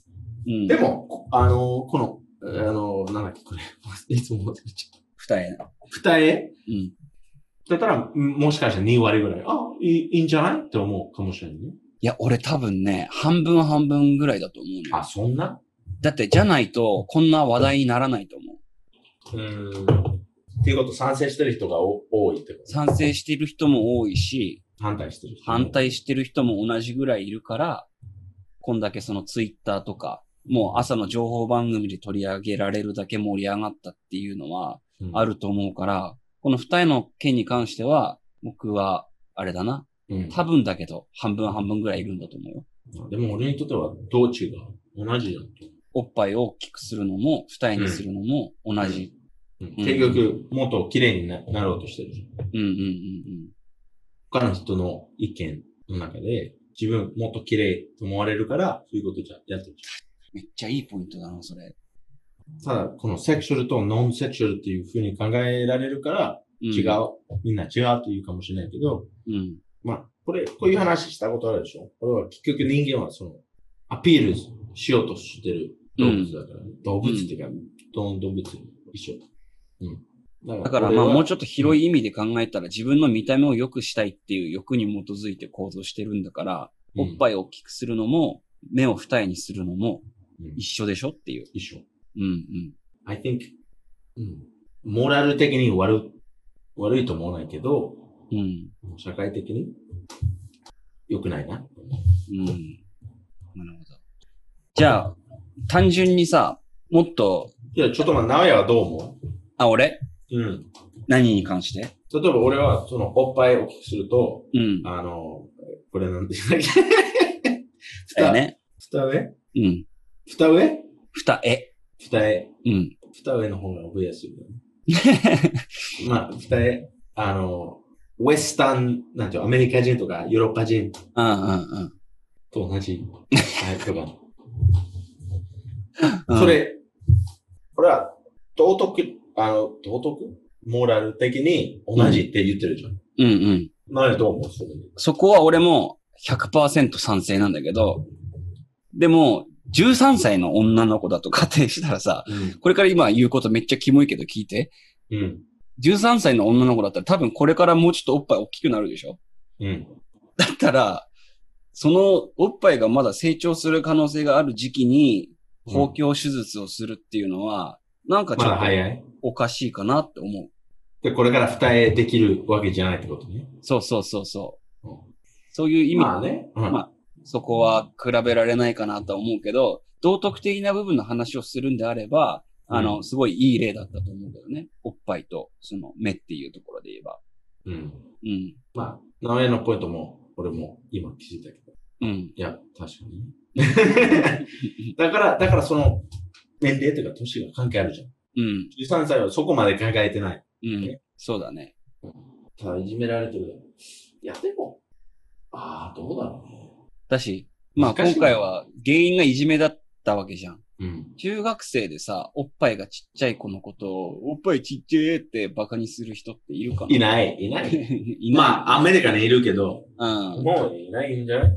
う。うん。でも、こあの、この、あの、なんだっけ、これ。いつも持ってる。二重？二重うん。だったら、んもしかしたら2割ぐらい、あ、いいいいんじゃない？って思うかもしれないね。いや、俺多分ね、半分半分ぐらいだと思うあ、そんな？だって、じゃないと、こんな話題にならないと思う。うーん。っていうこと、賛成してる人がお多いってこと？賛成してる人も多いし、反対してる人。反対してる人も同じぐらいいるから、こんだけそのツイッターとか、もう朝の情報番組で取り上げられるだけ盛り上がったっていうのはうんあると思うから、この二重の件に関しては、僕は、あれだな。うん。多分だけど、半分半分ぐらいいるんだと思うよ。でも俺にとってはどう違う同じじゃんと。おっぱいを大きくするのも、二重にするのも同じ。うんうん結局、もっと綺麗にななろうとしてるじゃん。うんうんうん他の人の意見の中で、自分もっと綺麗と思われるから、そういうことじゃやってるじめっちゃいいポイントだな、それ。ただ、このセクシュアルとノンセクシュアルっていう風に考えられるから、うん、違う。みんな違うというかもしれないけど、うん。まあ、これ、こういう話したことあるでしょ？これは結局人間はその、アピールしようとしてる動物だから、ね動物っていうか、動物一緒。うん。だからまあもうちょっと広い意味で考えたら自分の見た目を良くしたいっていう欲に基づいて行動してるんだから、うんおっぱいを大きくするのも、目を二重にするのもうん一緒でしょっていう。一緒。うんうん。I think、うん、モラル的に悪い、悪いと思わないけど、うん。社会的に良くないな。うん。なるほど。じゃあ、単純にさ、もっと、いや、ちょっと待って、直哉はどう思あ、俺？ううん。何に関して？例えば俺は、その、おっぱいを大きくすると、うん。あの、これなんて言うんだっけ？だ よね。二上うん。二上？二重。二重。うん。二上の方が覚えやすいよね。まあ、二重、あの、ウェスタン、なんていうのアメリカ人とかヨーロッパ人うんうんうんと同じ。はい、とか。うん。それ、これは、道徳、あの、道徳？モラル的に同じって言ってるじゃん。うんうん。何どう思う？そこは俺も100%賛成なんだけど、でも、13歳の女の子だと仮定したらさ、うん。これから今言うことめっちゃキモいけど聞いて。うん。13歳の女の子だったら多分これからもうちょっとおっぱい大きくなるでしょ？うん。だったら、そのおっぱいがまだ成長する可能性がある時期に、包協手術をするっていうのは、なんかちまょっと。おかしいかなって思う。で、これから二重できるわけじゃないってことね。そうそうそうそううん。そういう意味まあね。うんまあそこは比べられないかなとは思うけど、道徳的な部分の話をするんであれば、あの、うんすごいいい例だったと思うけどね。おっぱいと、その目っていうところで言えば。うん。うん。まあ、直江のポイントも、俺も今気づいたけど。うん。いや、確かにね。だから、だからその、年齢というか年が関係あるじゃん。うん。13歳はそこまで考えてない。うん。そうだね。ただ、いじめられてる。いや、でも、ああ、どうだろうね。だし、まあ今回は原因がいじめだったわけじゃん。うん。中学生でさ、おっぱいがちっちゃい子のことを、おっぱいちっちゃいってバカにする人っているかな？いない、いない。いない。まあ、アメリカにいるけど、うん。もういないんじゃない？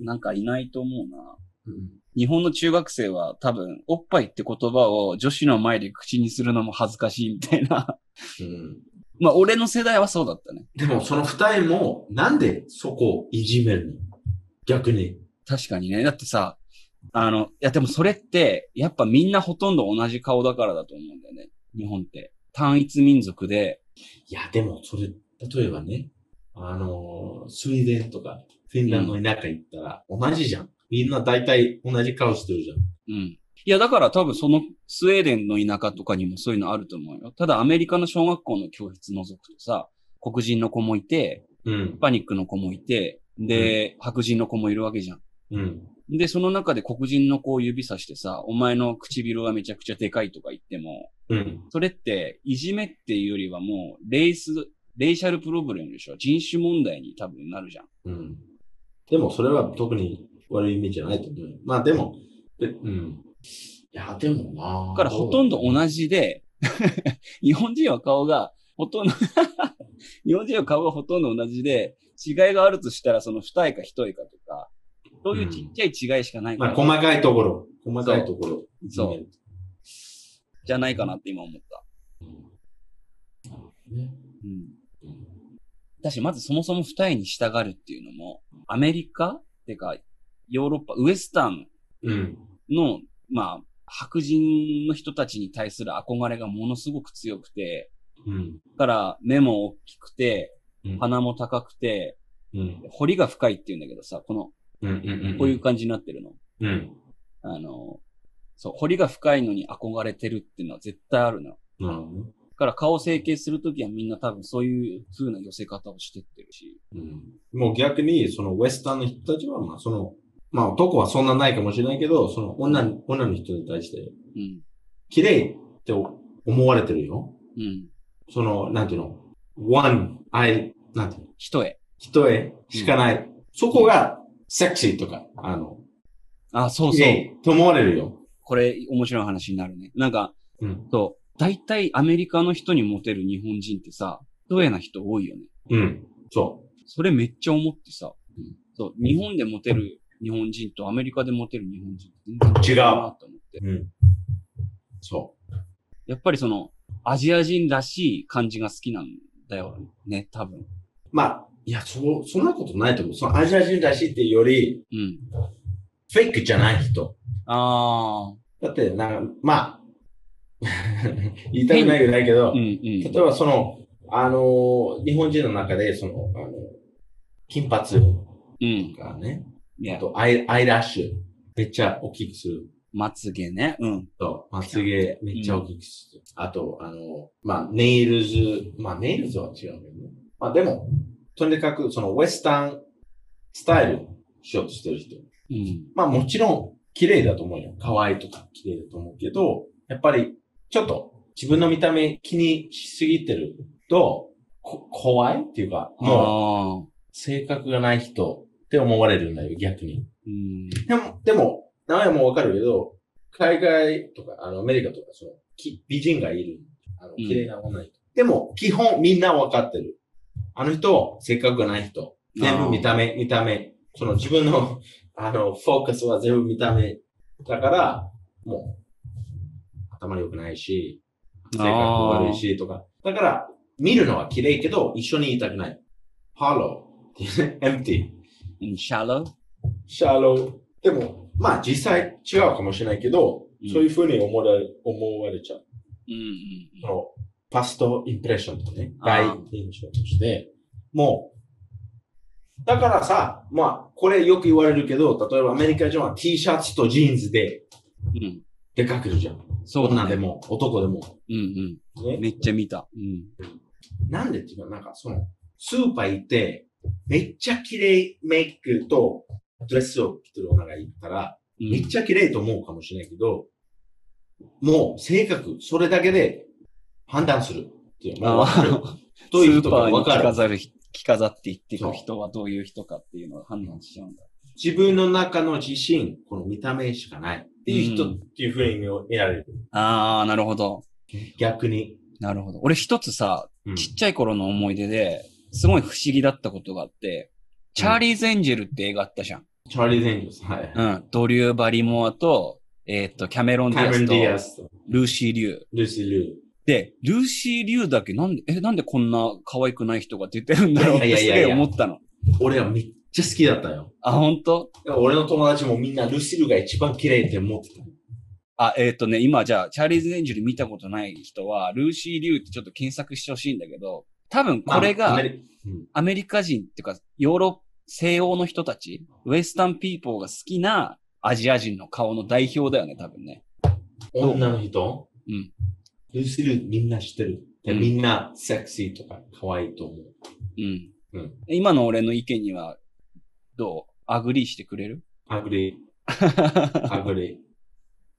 なんかいないと思うな。うん。日本の中学生は多分、おっぱいって言葉を女子の前で口にするのも恥ずかしいみたいな。うん。まあ、俺の世代はそうだったね。でも、その二人も、なんでそこをいじめるの？逆に。確かにね。だってさ、あの、いやでもそれって、やっぱみんなほとんど同じ顔だからだと思うんだよね。日本って。単一民族で、いや、でも、それ、例えばね、あのー、スウェーデンとか、フィンランドの田舎行ったら、同じじゃん。みんな大体同じ顔してるじゃん。うん。いや、だから多分そのスウェーデンの田舎とかにもそういうのあると思うよ。ただアメリカの小学校の教室覗くとさ、黒人の子もいて、うん。パニックの子もいて、で、白人の子もいるわけじゃん。うん。で、その中で黒人の子を指さしてさ、お前の唇はめちゃくちゃでかいとか言っても、うん。それって、いじめっていうよりはもう、レース、レイシャルプロブレムでしょ人種問題に多分なるじゃん。うん。でも、それは特に悪い意味じゃないと思う。まあ、でも、でうん。いや、でもなだからほとんど同じで、日本人は顔が、ほとんど日本人は顔がほとんど 同じで、違いがあるとしたらその二重か一重かとか、そういうちっちゃい違いしかないかまあ、ら、細かいところ。細かいところ。そういじゃないかなって今思った。うんねうん。だし、まずそもそも二重に従うっていうのも、アメリカってか、ヨーロッパ、ウエスタンうん。の、まあ、白人の人たちに対する憧れがものすごく強くて、うん。だから目も大きくて、うん鼻も高くて、うん。彫りが深いって言うんだけどさ、この、うん。うん。こういう感じになってるの。うん。あの、そう、彫りが深いのに憧れてるっていうのは絶対あるの。なるほどね。だから顔整形するときはみんな多分そういう風な寄せ方をしてってるし。うん。もう逆に、そのウエスタンの人たちは、まあ、その、まあ、男はそんなないかもしれないけど、その女に、女の人に対して、うん。綺麗って思われてるよ。うん。その、なんていうの、one, I, なんていうの、一重。一重しかない。そこが、セクシーとか、あの、あ、そうそう。と思われるよ。これ面白い話になるね。なんか、うん。そう、大体アメリカの人にモテる日本人ってさ、一重な人多いよね。うん。そそれめっちゃ思ってさ、うんそう、日本でモテる日本人とアメリカでモテる日本人って全然違うなと思って。う。うん。そやっぱりその、アジア人らしい感じが好きなんだよね、多分。う。まあ、いや、そ、そんなことないと思う。そのアジア人らしいっていうより、うん。フェイクじゃない人。あだって、なんか、まあ、言いたくないけどないけど、うんうん。例えばその、あのー日本人の中で、その、あの、金髪うん。とかね、いや、あとアイアイラッシュ、めっちゃ大きくする。まつげね。うん。と、まつげめっちゃ大きくする。あと、あの、まあ、ネイルズ、まあ、ネイルズは違うけどね。まあ、でも、とにかく、その、ウェスタンスタイルしようとしてる人。うん。まあ、もちろん、綺麗だと思うよ。可愛いとか綺麗だと思うけど、やっぱり、ちょっと、自分の見た目気にしすぎてると、こ怖いっていうか、もう。性格がない人って思われるんだよ、逆に。うん。でも、でも、名前もわかるけど、海外とか、あの、アメリカとか、その、き美人がいる。あの、ん綺麗な女の人。でも、基本みんなわかってる。あの人、性格がない人。全部見た目、見た目。その自分の、あの、フォーカスは全部見た目。だから、もう、頭良くないし、性格悪いし、とか。だから、見るのは綺麗けど、一緒にいたくない。hollow empty。in shallow? シャロー。でも、まあ実際違うかもしれないけど、うんそういうふうに思われ思われちゃう。うんうんその、ファストインプレッションとね、あ第ー一印象として、もう、だからさ、まあ、これよく言われるけど、例えばアメリカ人は T シャツとジーンズでうん。うん。出かけるじゃん。そうだね。女でも、男でも。うんうん。ね、めっちゃ見た。うん。なんでっていうか、なんかその、スーパー行って、めっちゃ綺麗メイクとドレスを着てる女がいたら、うんめっちゃ綺麗と思うかもしれないけど、もう性格、それだけで判断するっていう。もうわかる。どういう人かスーパーにわかる。着飾る、着飾って言ってく人はどういう人かっていうのを判断しちゃうんだ。自分の中の自信、この見た目しかないっていう人うんっていうふうに見られる。あー、なるほど。逆に。なるほど。俺一つさ、うんちっちゃい頃の思い出で、すごい不思議だったことがあって、チャーリーズ・エンジェルって映画あったじゃん。チャーリー・ゼンジョス。はい。うん。ドリュー・バリモアと、えーっと、キャメロン・ディアスと、ルーシー・リュウ。ルーシー・ルー。で、ルーシー・リュウだけなんで、え、なんでこんな可愛くない人が出てるんだろうって思ったの。俺はめっちゃ好きだったよ。あ、本当？俺の友達もみんなルーシー・ルーが一番綺麗って思ってた。あ、えーっとね、今じゃあ、チャーリーズ・エンジェル見たことない人は、ルーシー・リュウってちょっと検索してほしいんだけど、多分これがアメリカ人っていうか、ヨーロッ西欧の人たち、 Western people が好きなアジア人の顔の代表だよね、多分ね。女の人？うん。ルーシー・ルーみんな知ってる。でうんみんなセクシーとか可愛いと思う。うん。うん今の俺の意見には、どう？ agree してくれる？ agree、agree。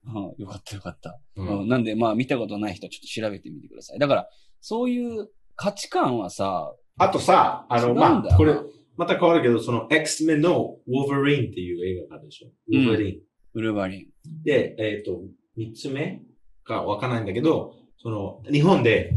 うんよかったよかった。ううんん、なんで、まあ見たことない人はちょっと調べてみてください。だから、そういう価値観はさ、あとさ、あの、まあ、これ、また変わるけど、その X-Men のウォーバリーンっていう映画があるでしょ？ウうんォーバリーン。ウルヴァリン。で、えっ、と、三つ目かわかんないんだけど、その、日本で、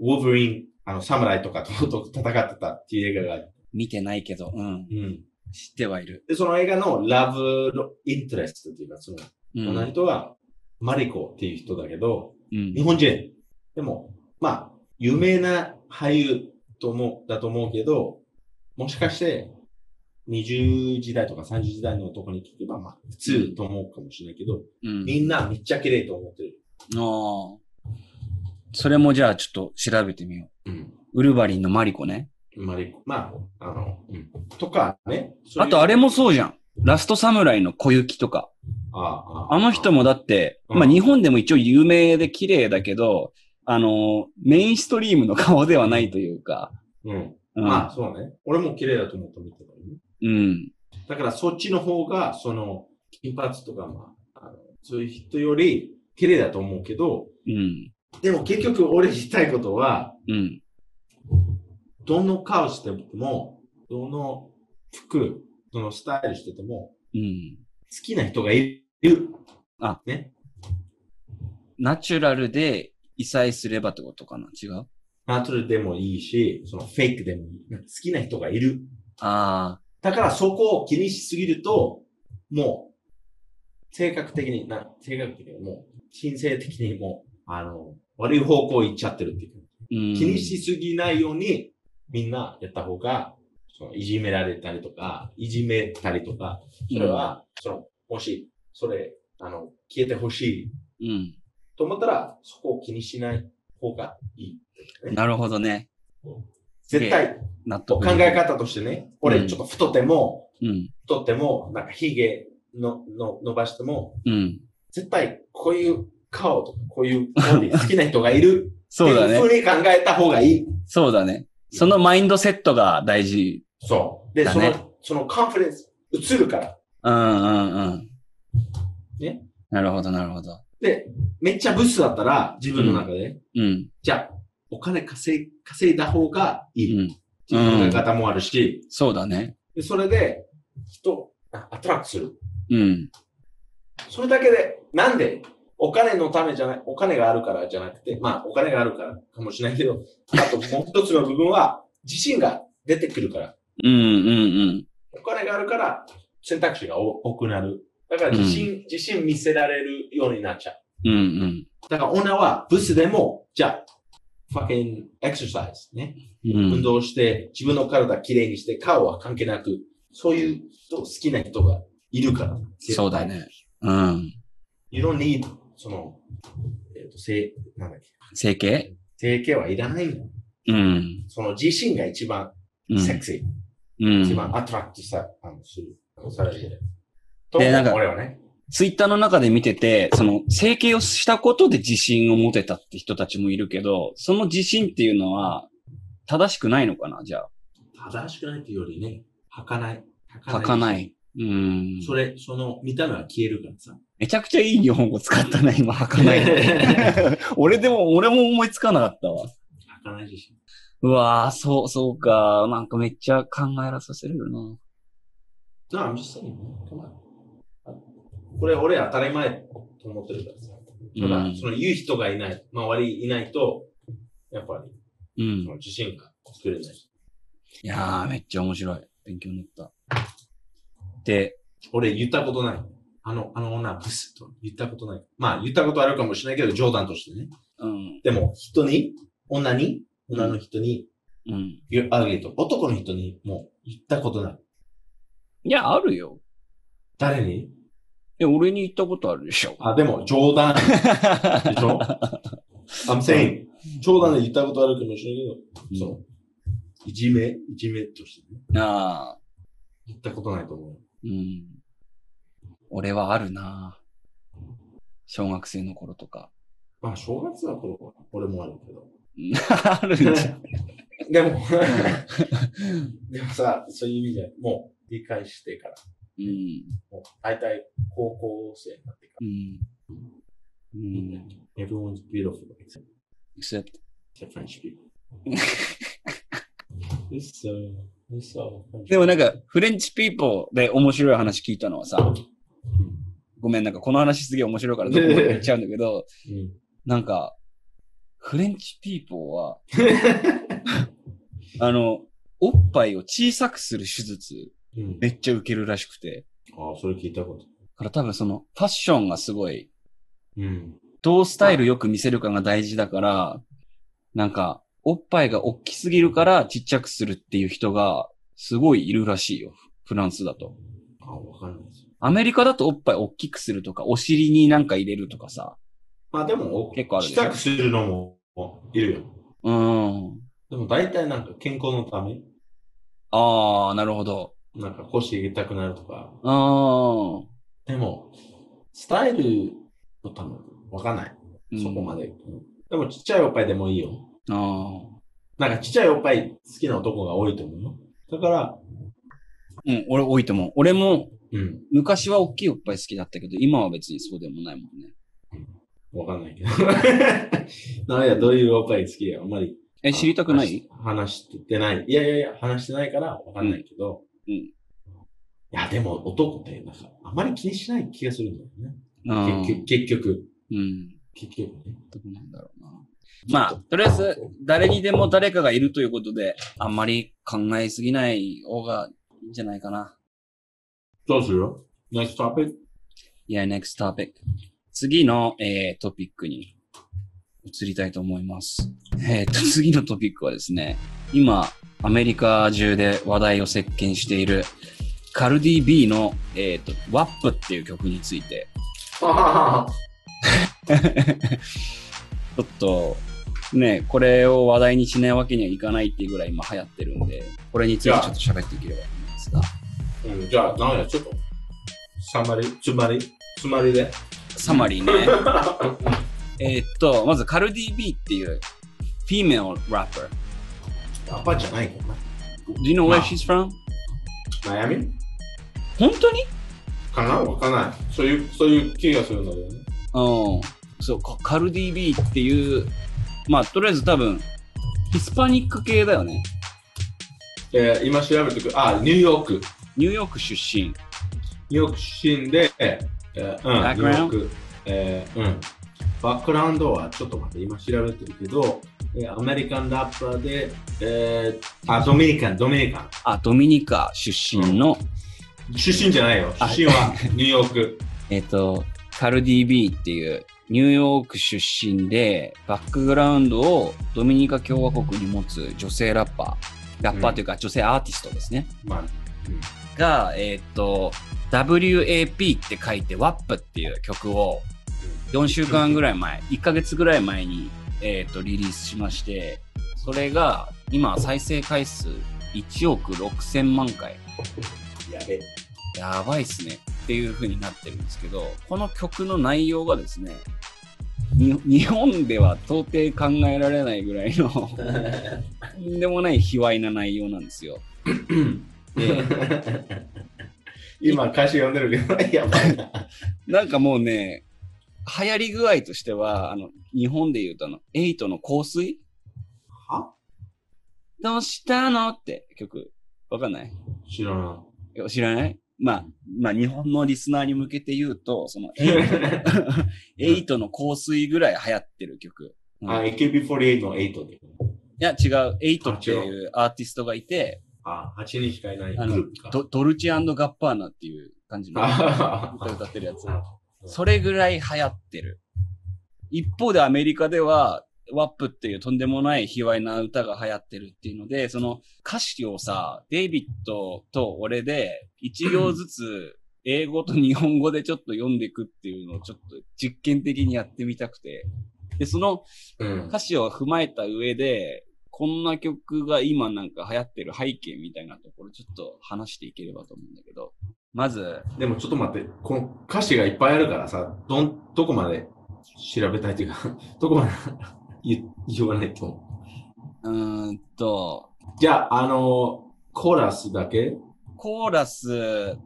ウォーバリーン、あの、侍とかと と戦ってたっていう映画がある。見てないけど、うん。うん。知ってはいる。で、その映画のラブのインテレストっていうか、その、うん。女の人は、マリコっていう人だけど、うん日本人。でも、まあ、有名な俳優と思う、だと思うけど、もしかして、20時代とか30時代の男に聞けば、まあ、普通と思うかもしれないけど、うん。みんなめっちゃ綺麗と思ってる。ああ。それもじゃあちょっと調べてみようん。う。ウルヴァリンのマリコね。マリコ。まあ、あの、うん。とかね。あとあれも、もそうじゃん。ラストサムライの小雪とか。あああの人もだって、うんまあ日本でも一応有名で綺麗だけど、あの、メインストリームの顔ではないというか。うん。うん。まあ、そうね。俺も綺麗だと思って見てたよね。うん。だからそっちの方が、その、金髪とか、まあ、あのそういう人より綺麗だと思うけど、うん。でも結局俺言いたいことは、うん。どの顔しても、どの服、どのスタイルしてても、うん。好きな人がいる。あ、ね。ナチュラルで異彩すればってことかな？違う？ナチュラルでもいいし、そのフェイクでもいい。好きな人がいる。ああ。だからそこを気にしすぎると、もう、性格的に、な、性格的にもう、神聖的にもう、あの、悪い方向行っちゃってるっていう。うん。気にしすぎないように、みんなやった方が、そのいじめられたりとか、いじめたりとか、それは、その、もし、それ、あの、消えてほしいうん。と思ったら、そこを気にしない方がいい。なるほどね。絶対、納考得。え方としてね、俺ちょっと太っても、うん。太っても、なんか髭のの伸ばしても、うん。絶対こういう顔とか、こういう好きな人がいる そうだね。ふうに考えた方がいい。そうだね。そのマインドセットが大事。そう。で、その、そのカンフィデンス映るから。うんうんうん。ね。なるほど、なるほど。で、めっちゃブスだったら、自分の中で、うん。じゃあ、お金稼い稼いだ方がいい。うん。っていう考え方もあるし、そうだね。でそれで、人、あアトラクトする。うん。それだけで、なんで、お金のためじゃない、お金があるからじゃなくて、まあ、お金があるからかもしれないけど、あともう一つの部分は、自信が出てくるから。うんうんうん。お金があるから、選択肢が多多くなる。だから自信、自信見せられるようになっちゃう。うんうん。だから女はブスでも、じゃあ、fucking exercise ね。うん。運動して、自分の体きれいにして、顔は関係なく、そういう人、好きな人がいるから。そうだ。ね。うん。You don't need, その、えっ、と、整、なんだっけ、整形？整形はいらないんだよ。うん。その自信が一番うん。セクシー、うん。一番アトラクトさ、あの、する、される。と、でなんか俺はね。ツイッターの中で見てて、その、整形をしたことで自信を持てたって人たちもいるけど、その自信っていうのは、正しくないのかなじゃあ。正しくないっていうよりね、履かない。履かない。うん。それ、その、見た目は消えるからさ。めちゃくちゃいい日本語使ったな、今、履かない。俺でも、俺も思いつかなかったわ。履かない自信。うわぁ、そう、そうか。なんかめっちゃ考えらさせるな。No, I'm just saying. Come on. これ、俺当たり前と思ってるからさ。ただ、うんその言う人がいない、周りいないと、やっぱり、うんそ。の自信が作れない。いやー、めっちゃ面白い。勉強になった。で、俺言ったことない。あの、あの女ブスと言ったことない。まあ言ったことあるかもしれないけど、冗談としてね。うん。でも、人に、女に、女の人に、うん。you're ugly と、男の人にもう言ったことない。いや、あるよ。誰に？え、俺に言ったことあるでしょ。あ、でも、冗談。でしょ ?I'm saying, 冗談で言ったことあるかもしれないけど、そう。いじめ、いじめとしてね。ああ、言ったことないと思う。うん。俺はあるな小学生の頃とか。まあ、正月は頃は、俺もあるけど。う んあるんじゃん。でも、でもさ、そういう意味でもう理解してから、うん。もう大体高校生になってかうん。うん。ら、everyone's beautiful except, except except French people. It's so, it's so でもなんか、フレンチピーポーで面白い話聞いたのはさ.ごめん、なんかこの話すげえ面白いからどこまで言っちゃうんだけど、うんなんか、フレンチピーポーは、あの、おっぱいを小さくする手術、うん。めっちゃ受けるらしくて。ああ、それ聞いたこと。だから多分その、ファッションがすごい、うん。どうスタイルよく見せるかが大事だから、なんか、おっぱいが大きすぎるからちっちゃくするっていう人が、すごいいるらしいよ。フランスだと。ああ、わかんないです。アメリカだとおっぱい大きくするとか、お尻になんか入れるとかさ。まあでも、結構あるでしくするのもいるよ。うん。でも大体なんか健康のため、あー、なるほど。なんか腰痛くなるとか。あー。でも、スタイルのため、わかんない。うんそこまで。でもちっちゃいおっぱいでもいいよ。あなんかちっちゃいおっぱい好きな男が多いと思うよ。だから、ー。うん、俺多いと思う。俺もうん、昔は大きいおっぱい好きだったけど、今は別にそうでもないもんね。わかんないけど。なんや、どういうおっぱい好きやあんまり。え、知りたくない？話してない。いやいやいや、話してないからわかんないけど。うんうんいや、でも男って、なんか、あまり気にしない気がするんだよね。あ結局、結局。うん。結局ね。どうなんだろうな。まあ、とりあえず、誰にでも誰かがいるということで、あんまり考えすぎない方がいいんじゃないかな。どうする ?next topic? Yeah, next topic. 次の、えー、トピックに移りたいと思います。えーと、次のトピックはですね、今、アメリカ中で話題を席巻している、カルディ B の、えーと、WAP っていう曲について、ちょっと、ね、これを話題にしないわけにはいかないっていうぐらい今流行ってるんで、これについてちょっと喋っていければと思いますが。うん、じゃあ、なんや、ちょっと、サマリ、つまり、つまりで。サマリーね。えーっと、まずカルディ・ビーっていう female rapper。アパじゃないかな。Do you know where she's from? マイアミ本当に？かな？わかんない。そういう、そういう気がするんだけどね。うん。そう、カカルディ・ビーっていう、まあ、とりあえず多分、ヒスパニック系だよね。えー今調べてくる。あ、ニューヨーク。ニューヨーク出身。ニューヨーク出身で、えーうん、ニュ Background？ーヨーク、えーうん。バックグラウンドはちょっと待って、今調べてるけど、えーアメリカンラッパーで、えーあ、ドミニカン、ドミニカン。あ、ドミニカ出身の、出身じゃないよ。あ出身はニューヨーク。えっ、と、カルディ・ビーっていう、ニューヨーク出身で、バックグラウンドをドミニカ共和国に持つ女性ラッパー。ラッパーというか、女性アーティストですね。まあ、が、えっ、と、WAP って書いて WAP っていう曲を4週間ぐらい前、1ヶ月ぐらい前に、えっ、と、リリースしまして、それが今再生回数1億6000万回。やべ。やばいっすねっていう風になってるんですけど、この曲の内容がですね、に日本では到底考えられないぐらいの とんでもない卑猥な内容なんですよ。で今歌詞読んでるけど、やばいな。なんかもうね、流行り具合としては、あの、日本で言うとあの、エイトの香水？は？どうしたの？って曲。わかんない？知らないや知らない？まあ、まあ日本のリスナーに向けて言うと、そのエイト エイトの香水ぐらい流行ってる曲。うんあ、AKB48 の8で。いや、違う。エイトっていうアーティストがいて、あ、8人しかいないあの。ドドルチアンドガッパーナっていう感じのあ 歌歌ってるやつ。それぐらい流行ってる。一方でアメリカでは、ワップっていうとんでもない卑猥な歌が流行ってるっていうので、その歌詞をさ、デイビッドと俺で一行ずつ英語と日本語でちょっと読んでいくっていうのをちょっと実験的にやってみたくて。で、そのうん歌詞を踏まえた上で、こんな曲が今なんか流行ってる背景みたいなところちょっと話していければと思うんだけど、まず、でもちょっと待って、この歌詞がいっぱいあるからさ、どん、どこまで調べたいっていうか、どこまで言言わないと。うーんと、じゃあ、あの、コーラスだけ？コーラス、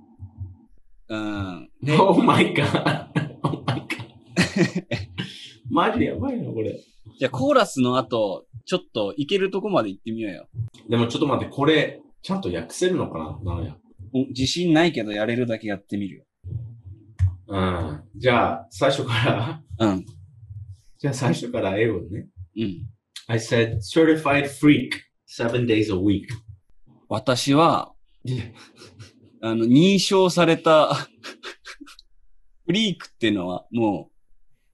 うん。で、?Oh my god! Oh my god! マジでやばいな、これ。じゃあコーラスの後、ちょっといけるとこまで行ってみようよ。でもちょっと待って、これ、ちゃんと訳せるのかななんや。お自信ないけどやれるだけやってみるよ。うん。じゃあ、最初から、うん。じゃあ最初から英語でね。うん。I said, certified freak, seven days a week. 私は、あの、認証された、freak っていうのはも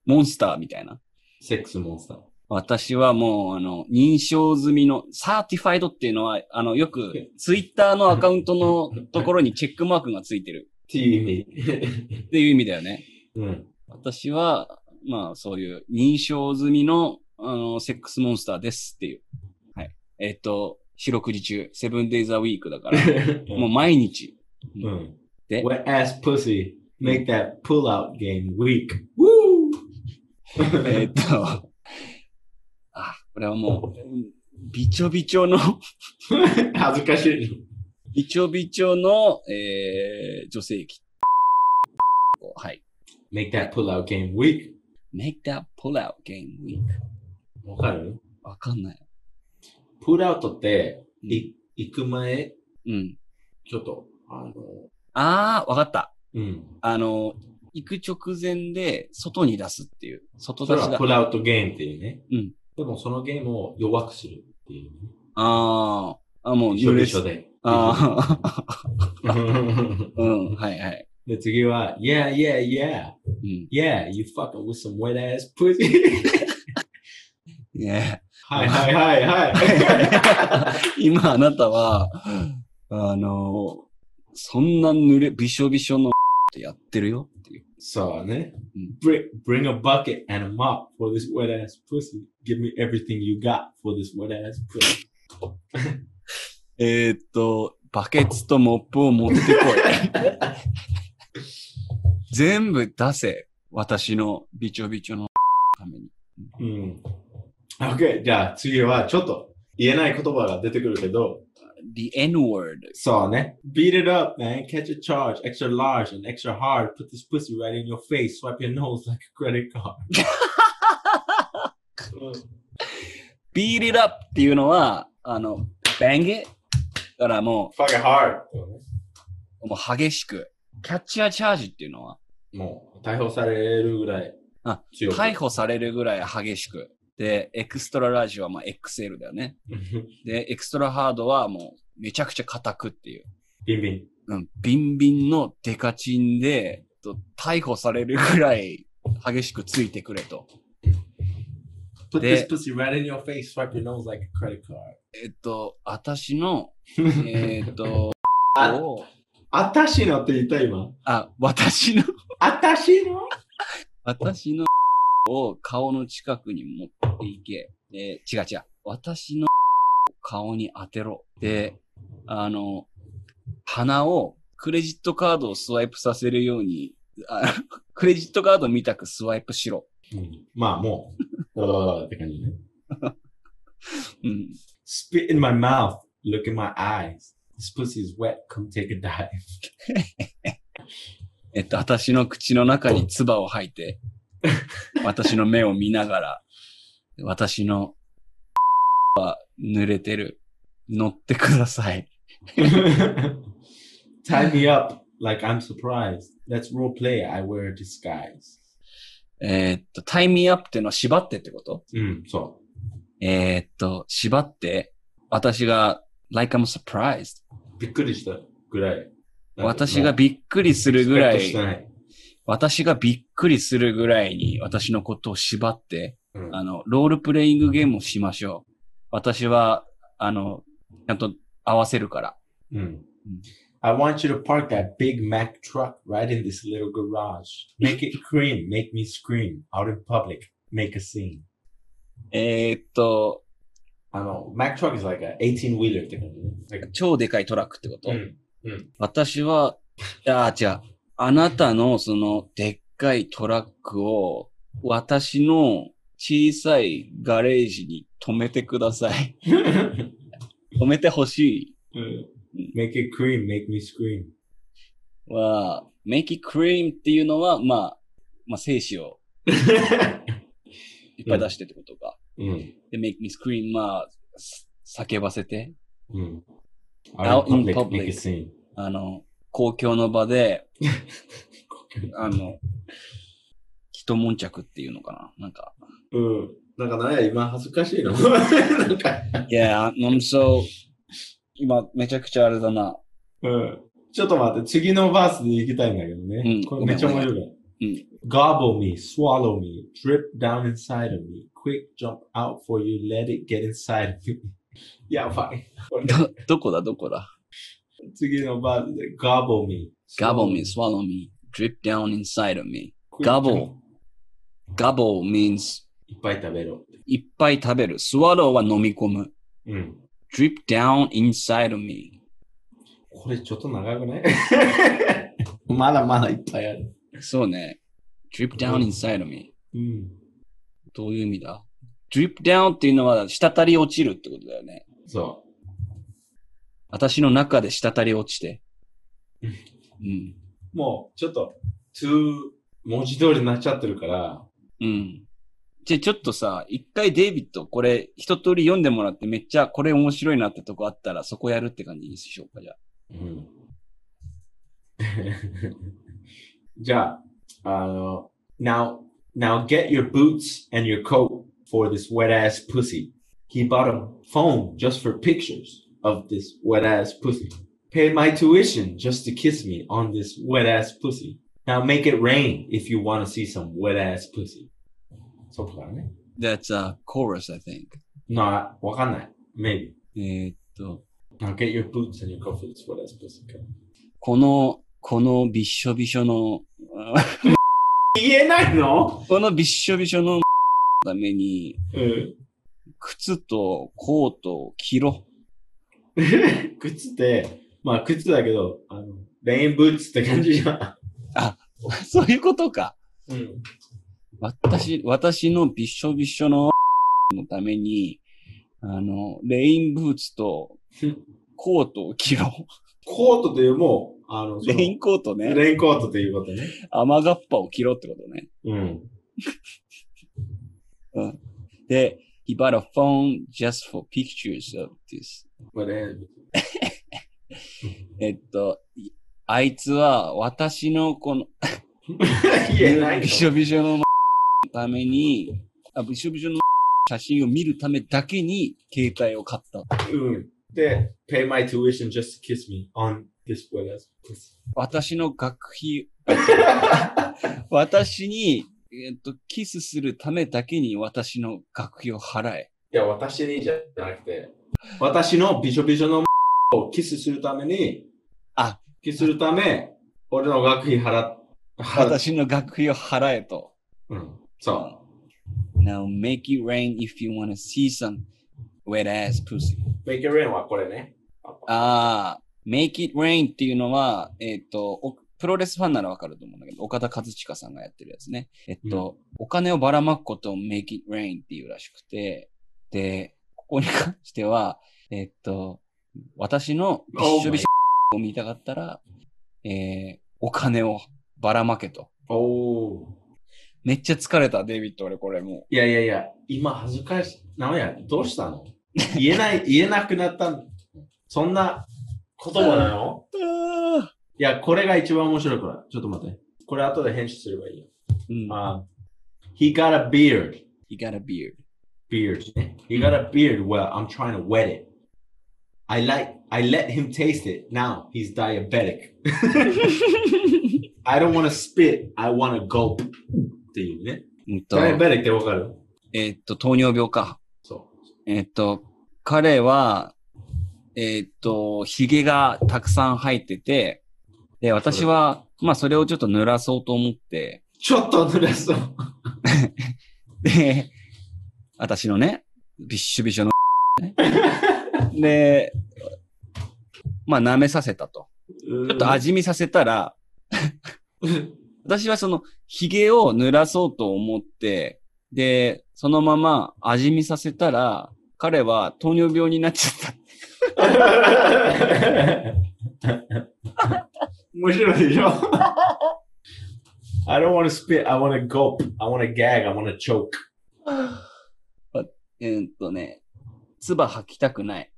う、モンスターみたいな。セックスモンスター。私はもう、あの、認証済みの、 certified っていうのは、あの、よく、ツイッターのアカウントのところにチェックマークがついてるっていう意味。っていう意味だよね。うん。私は、まあ、そういう認証済みの、あの、セックスモンスターですっていう。はい。えっ、と、四六時中、セブンデイザーウィークだから、もう毎日。うん。で Wet ass pussy, make that pull out game weak. Woo! えっと、あ、これはもう、びちょびちょの、恥ずかしい。びちょびちょの、えー、女性器。はい。make that pull out game weak. make that pull out game week. わかる？わかんない。pull out って、行く前、うん。ちょっと、あの、あー、わかった。うん。あの、行く直前で外に出すっていう。外それは出 pull out game っていうね。うん。でもそのゲームを弱くするっていう、ね。あー、あ、もう一緒濡れす。一緒で。あー、うん、はいはい。で、次は、yeah, yeah, yeah, うん。yeah, you fucking with some wet ass pussy. ねはいはいはいはい。今あなたは、あの、そんな濡れ、びしょびしょのってやってるよそうねうん。Bring, bring a bucket and a mop for this wet ass pussy. Give me everything you got for this wet ass pussy. えーっと、バケツとモップを持ってこい。全部出せ。私のびちょびちょのために。うん。OK。じゃあ次はちょっと言えない言葉が出てくるけど、The N-word. そうね。Beat it up, man. Catch a charge. Extra large and extra hard. Put this pussy right in your face. Swipe your nose like a credit card. ビーリ it up っていうのは、あの、bang it だからも Fucking hard. う、もう激しく。キャッチアチャージっていうのは、もう逮捕されるぐらいあ強く。逮捕されるぐらい激しく。で、エクストララジオはまあ XL だよね。で、エクストラハードはもうめちゃくちゃ硬くっていう。ビンビン。うん、ビンビンのデカチンで、と逮捕されるぐらい激しくついてくれと。Put で this pussy right in your face. Swipe your nose like a credit card. えっと、私の、えーっと、あをあたしのって言った今。あ、私の、あたしの？私のを顔の近くに持っていけ。で、違う違う。私の顔に当てろ。で、あの、鼻をクレジットカードをスワイプさせるように、あ クレジットカードみたくスワイプしろ。うんまあもう、あーって感じね。うん。Spit in my mouth. Look in my eyes. This pussy is wet. Come take a dive. えっと、私の口の中に唾を吐いて、私の目を見ながら、私のは濡れてる。乗ってください。Tie me up like I'm surprised. Let's role play. I wear a disguise. えーっと、タイミーアップっていうのは縛ってってこと？うん、そえーっと、縛って、私が、like I'm surprised. う。びっくりしたぐらい。私がびっくりするぐらい。私がびっくりするぐらいに私のことを縛って、うんあの、ロールプレイングゲームをしましょう。私は、あの、ちゃんと合わせるから。うん。I want you to park that Big Mac truck right in this little garage. Make it cream. Make me scream. Out in public. Make a scene. えーっと、あの、Mac truck is like a 18 wheeler って感じね。超でかいトラックってこと、うん。私は、いや、違う。あなたのそのでっかいトラックを私の小さいガレージに止めてください。止めてほしうん make it cream. Make me scream. いは、make it cream っていうのは、まあ、まあ、精子を いっぱい出してってことか。うん。で、make me scream まあ、す叫ばせて、うん。Out in public. あの、公共の場で、あの、一悶着っていうのかな？なんか、うん。なんかなんや、今恥ずかしいの？なんか、いや、I'm so, 今めちゃくちゃあれだな。うん。ちょっと待って、次のバースで行きたいんだけどね。うんこれめっちゃ面白い。うん Gobble me, swallow me, drip down inside of me, quick jump out for you, let it get inside of me. やばい。ど、どこだ？どこだ？次のバースで gobble me. ?gobble me, swallow me, drip down inside of me. Gobble. gobble means いっぱい食べろ。いっぱい食べる。swallow は飲み込む。うん。drip down inside of me. これちょっと長くないまだまだいっぱいある。そうね。drip down inside of me. うん。どういう意味だ ?drip down っていうのは滴り落ちるってことだよね。そ私の中で滴り落ちて。うん。う。もう、ちょっと、2文字通りになっちゃってるから、うん。じゃあちょっとさ、一回デイビッドこれ一通り読んでもらってめっちゃこれ面白いなってとこあったらそこやるって感じにしようか、じゃあ。うん。じゃあ、あの、now, now get your boots and your coat for this wet ass pussy. He bought a phone just for pictures of this wet ass pussy. Paid my tuition just to kiss me on this wet ass pussy. Now make it rain if you want to see some wet ass pussy. そうかね。That's a chorus, I think. な、わかんない。Maybe. えーっと、Now get your boots and your this wet ass pussy. この、このびっしょびしょの、言えないのこのびっしょびしょのために、うん。靴とコートを着ろ。靴って、まあ靴だけど、あの、レインブーツって感じじゃん。そういうことか。うん。私、私のびっしょびしょののために、あの、レインブーツと コートを着ろ。コートというもう、あのレインコートね。レインコートということね。雨がっぱを着ろってことね。うん。うん。で、he bought a phone just for pictures of this. これ、えっと、いあいつは私のこのびしょびしょのために、あびしょびしょの写真を見るためだけに携帯を買った。うん。で、pay my tuition just to kiss me on display as pussy. 私の学費、私に、えっと、キスするためだけに私の学費を払え。いや、私にじゃなくて、私のびしょびしょのをキスするために、あ、キスするため、俺の学費払っ、払っ、私の学費を払えと。うん。そ Now make it rain if you wanna see some wet ass pussy. う。make it rain はこれね。ああ、make it rain っていうのは、えっ、と、おプロレスファンならわかると思うんだけど、岡田和親さんがやってるやつね。えっと、お金をばらまくことを make it rain っていうらしくて、で、ここに関しては、えっと、私のびっしょびしょを見たかったら、えー、お金をばらまけと。おー。めっちゃ疲れた、デイビッド、俺これもいやいやいや、今恥ずかしい。なんや、どうしたの？言えない、言えなくなったんそんな言葉なの？う。いや、これが一番面白いから。ちょっと待って。これ後で編集すればいいよ。うん。あ、he got a beard. He got a beard. Beard. He got a beard. Well, I'm trying to wet it. I like. I let him taste it. Now he's diabetic. I don't want to spit. I want to gulp. っていうね。diabetic ってわかるえっと、糖尿病か。そえっと、彼は、えっと、髭がたくさん生えてて、で、私は、まあ、それをちょっと濡らそうと思って、う。ちょっと濡らそう。で、私のね、びっしょびしょの、ね、で、まあ、舐めさせたと。ちちょっと味見させたら、私はその、髭を濡らそうと思って、で、そのまま味見させたら、彼は糖尿病になっちゃった。面白いでしょ？I don't want to spit. I want to gulp. I want to gag. I want to choke. えーっとね、唾吐きたくない。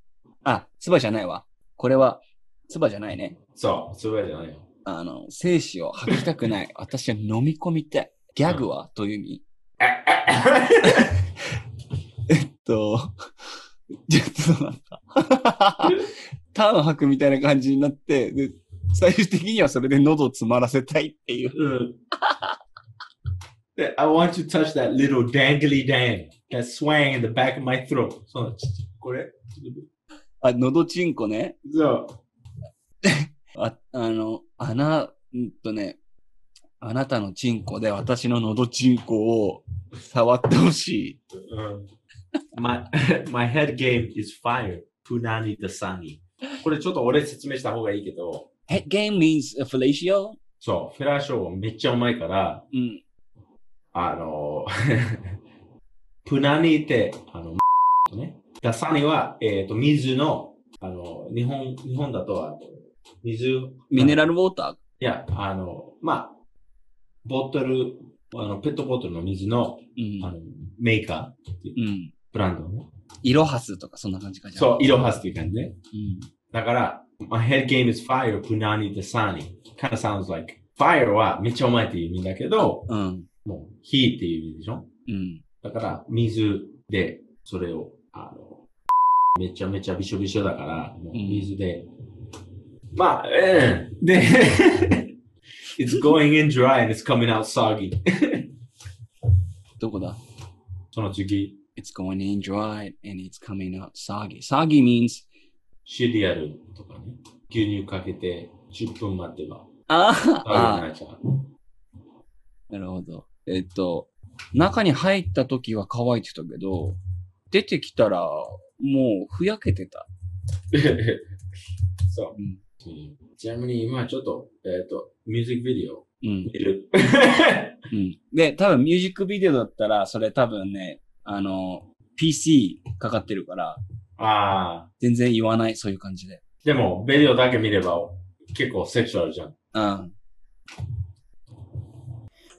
あ、唾じゃないわ。これは、唾じゃないね。そう、それじゃないよ。あの、精子を吐きたくない。私は飲み込みたい。ギャグは、という意味。えっと、ちょっとなんか、ターン吐くみたいな感じになって、で、最終的にはそれで喉を詰まらせたいっていう。うん。I want to touch that little dangly dang that swang in the back of my throat. そうこれあ、喉チンコね。そう。あ、あの、あな、うんとね、あなたのチンコで私の喉チンコを触ってほしい。うん。my, my head game is fire. Punani Dasani. これちょっと俺説明した方がいいけど、Head game means fellatio? そう、フェラーショーはめっちゃうまいから、うん。あの、プナニって、あの、ね。ダサニは、えっ、と、水の、あの、日本、日本だと、あの水、ミネラルウォータいや、あの、まあ、ボトル、あの、ペットボトルの水の、ー。うん。あの、メーカーっていううん。ブランドね。イロハスとかそんな感じかじゃあそう、イロハスっていう感じね。うん。だから、my head game is fire, punani dasani. kind of sounds like, fire はめっちゃうまいっていう意味だけど、うん。もう、火っていう意味でしょ？うん。だから、水で、それを、あの、めちゃめちゃびしょびしょだから、もう水で、まあ、うん。で、it's going in dry and it's coming out soggy. どこだその次、It's going in dry and it's coming out soggy. Soggy means シリアルとかね、牛乳かけて10分待てば、ああ。なるほど。えっと、中に入った時は乾いてたけど、出てきたら、もう、ふやけてた。そうう。ん。ちなみに今ちょっと、えっ、と、ミュージックビデオうん見。る。うん。で、多分ミュージックビデオだったら、それ多分ね、あの、PC かかってるから、ああ。全然言わない、そういう感じで。でも、ビデオだけ見れば結構セクシュアルじゃん。うん。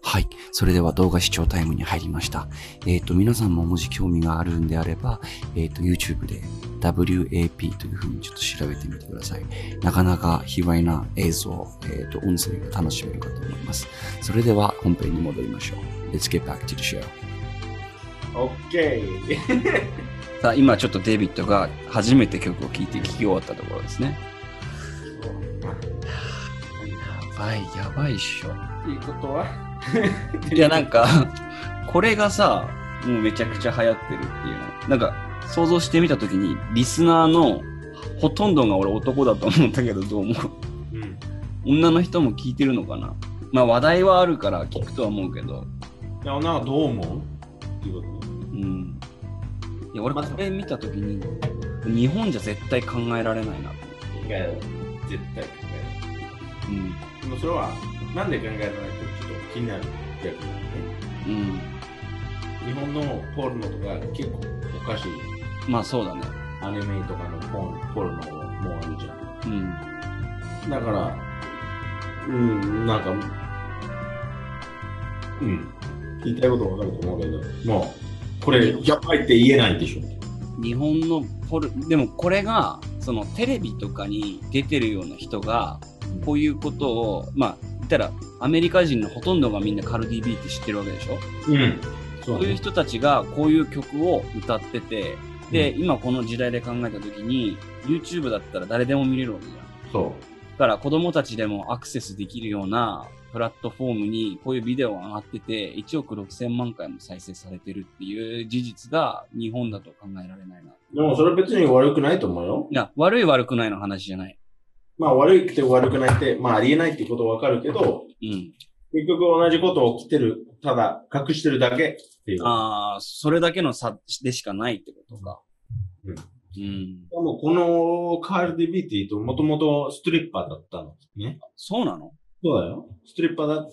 はい。それでは動画視聴タイムに入りました。えっ、と、皆さんももし興味があるんであれば、えっ、と、YouTube で WAP というふうにちょっと調べてみてください。なかなか卑猥な映像、えっ、と、音声が楽しめるかと思います。それでは本編に戻りましょう。Let's get back to the show. OK! さあ、今ちょっとデイビッドが初めて曲を聴いて聴き終わったところですね。やばい、やばいっしょ。っていうことは？いや、なんか、これがさ、もうめちゃくちゃ流行ってるっていうの。なんか、想像してみたときに、リスナーのほとんどが俺男だと思ったけど、どう思ううん。女の人も聞いてるのかなまあ話題はあるから聞くとは思うけど。でもなんかどう思う？っていうこと？うん。いや、俺これ見たときに、日本じゃ絶対考えられないなと思って。考える。絶対考えうん。る。でもそれは、なんで考えられないかちょっと気になる逆にね。うん。日本のポルノとか結構おかしい。まあそうだね。アニメとかのポンポルノもあるじゃん。うん。だから、うん、なんか、うん、言いたいことわかると思うけど、もう、これ、やばいって言えないでしょ。日本のポル、でもこれが、そのテレビとかに出てるような人が、こういうことを、まあ、言ったら、アメリカ人のほとんどがみんなカルディ・ビーって知ってるわけでしょ？うん。そそういう人たちがこういう曲を歌ってて、で、今この時代で考えたときに、YouTube だったら誰でも見れるわけじゃん。そだから子供たちでもアクセスできるようなプラットフォームにこういうビデオが上がってて、1億6千万回も再生されてるっていう事実が日本だと考えられないな。う。でも、それ別に悪くないと思うよ。いや、悪い悪くないの話じゃない。まあ、悪くて悪くないって、まあ、ありえないってことはわかるけど、うん。結局同じこと起きてる、ただ、隠してるだけっていう。ああ、それだけの差でしかないってことか。うんうん。でもこのカールディビーティともともとストリッパーだったのね。そうなの？そうだよ。ストリッパーだっ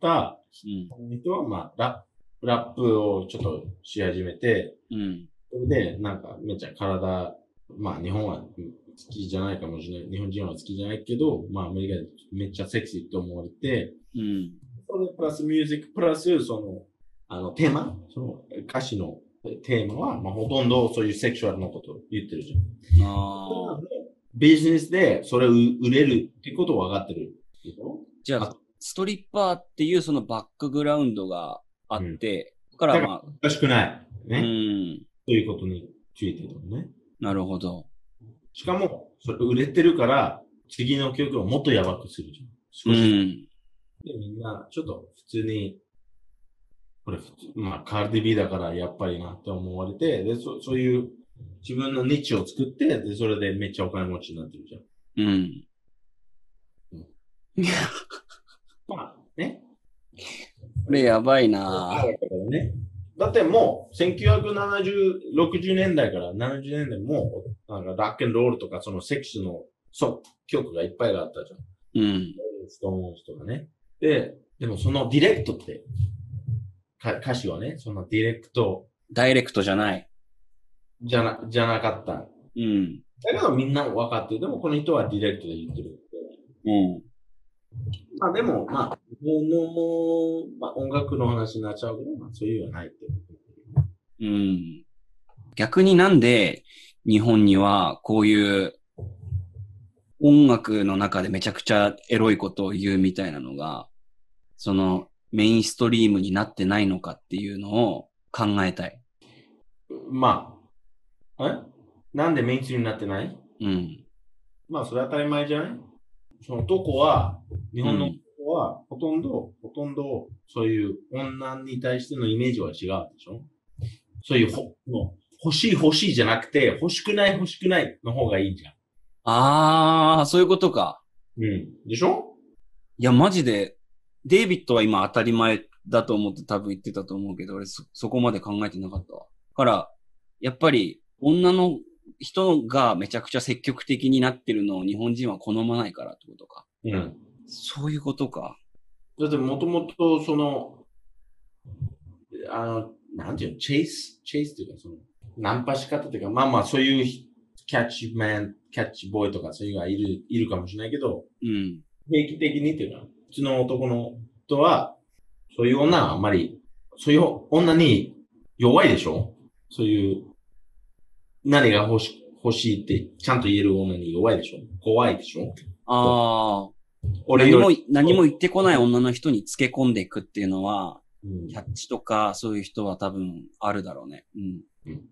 たうん。人は、まあ、ララップをちょっとし始めて、うん。それで、なんか、めっちゃ体、まあ、日本は好きじゃないかもしれない。日本人は好きじゃないけど、まあ、アメリカでめっちゃセクシーって思われて、うん。それプラスミュージック、プラス、その、あの、テーマ、その歌詞のテーマは、まあ、ほとんどそういうセクシュアルのことを言ってるじゃん。ああ。ビジネスでそれを売れるってことを分かってる。じゃああ、ストリッパーっていうそのバックグラウンドがあって、だからまあ、おかしくない。うね。ん。ということについてるのね。なるほど。しかも、それ売れてるから、次の曲をもっとやばくするじゃん。うん。で、みんな、ちょっと普通に、これ普通、まあ、カーディビーだからやっぱりなって思われて、で、そそういう自分のニッチを作って、で、それでめっちゃお金持ちになってるじゃん。うん。まあ、ね。これやばいあなだからね。だってもう、1970、60年代から70年代も、なんかラックンロールとか、そのセクシーの、そう、曲がいっぱいあったじゃん。うん。ストーンズとかね。で、でもその direct って、か歌詞はね、その directダイレクトじゃない。じゃな、じゃなかった。うん。だけどみんな分かってる。でもこの人はディレクトで言ってる。うん。まあでも、まあ、日本の、まあ、音楽の話になっちゃうけど、まあそういうのはないってこと。うん。逆になんで日本にはこういう音楽の中でめちゃくちゃエロいことを言うみたいなのが、そのメインストリームになってないのかっていうのを考えたい。まあ、え？なんでメインストリームになってない？うん。まあそれは当たり前じゃない？その男は、日本のうん男は、ほとんど、ほとんど、そういう女に対してのイメージは違うでしょ？そういうほ、もう欲しい欲しいじゃなくて、欲しくない欲しくないの方がいいじゃん。ああ、そういうことか。うん。でしょ？いや、マジで、デイビッドは今当たり前だと思って多分言ってたと思うけど、俺そ、そこまで考えてなかったわ。から、やっぱり、女の人がめちゃくちゃ積極的になってるのを日本人は好まないからってことか。うん。そういうことか。だってもともとその、あの、なんていうの、チェイス、チェイスっていうか、その、ナンパし方っていうか、まあまあそういうキャッチマン、キャッチボーイとかそういうのがいる、いるかもしれないけど、うん。平気的にっていうのは、普通の男の人は、そういう女はあんまり、そういう女に弱いでしょ？そういう、何が欲し欲しいってちゃんと言える女に弱いでしょ？怖いでしょ？ああ。俺何も、何も言ってこない女の人につけ込んでいくっていうのは、うんキャッチとかそういう人は多分あるだろうね。うん。うん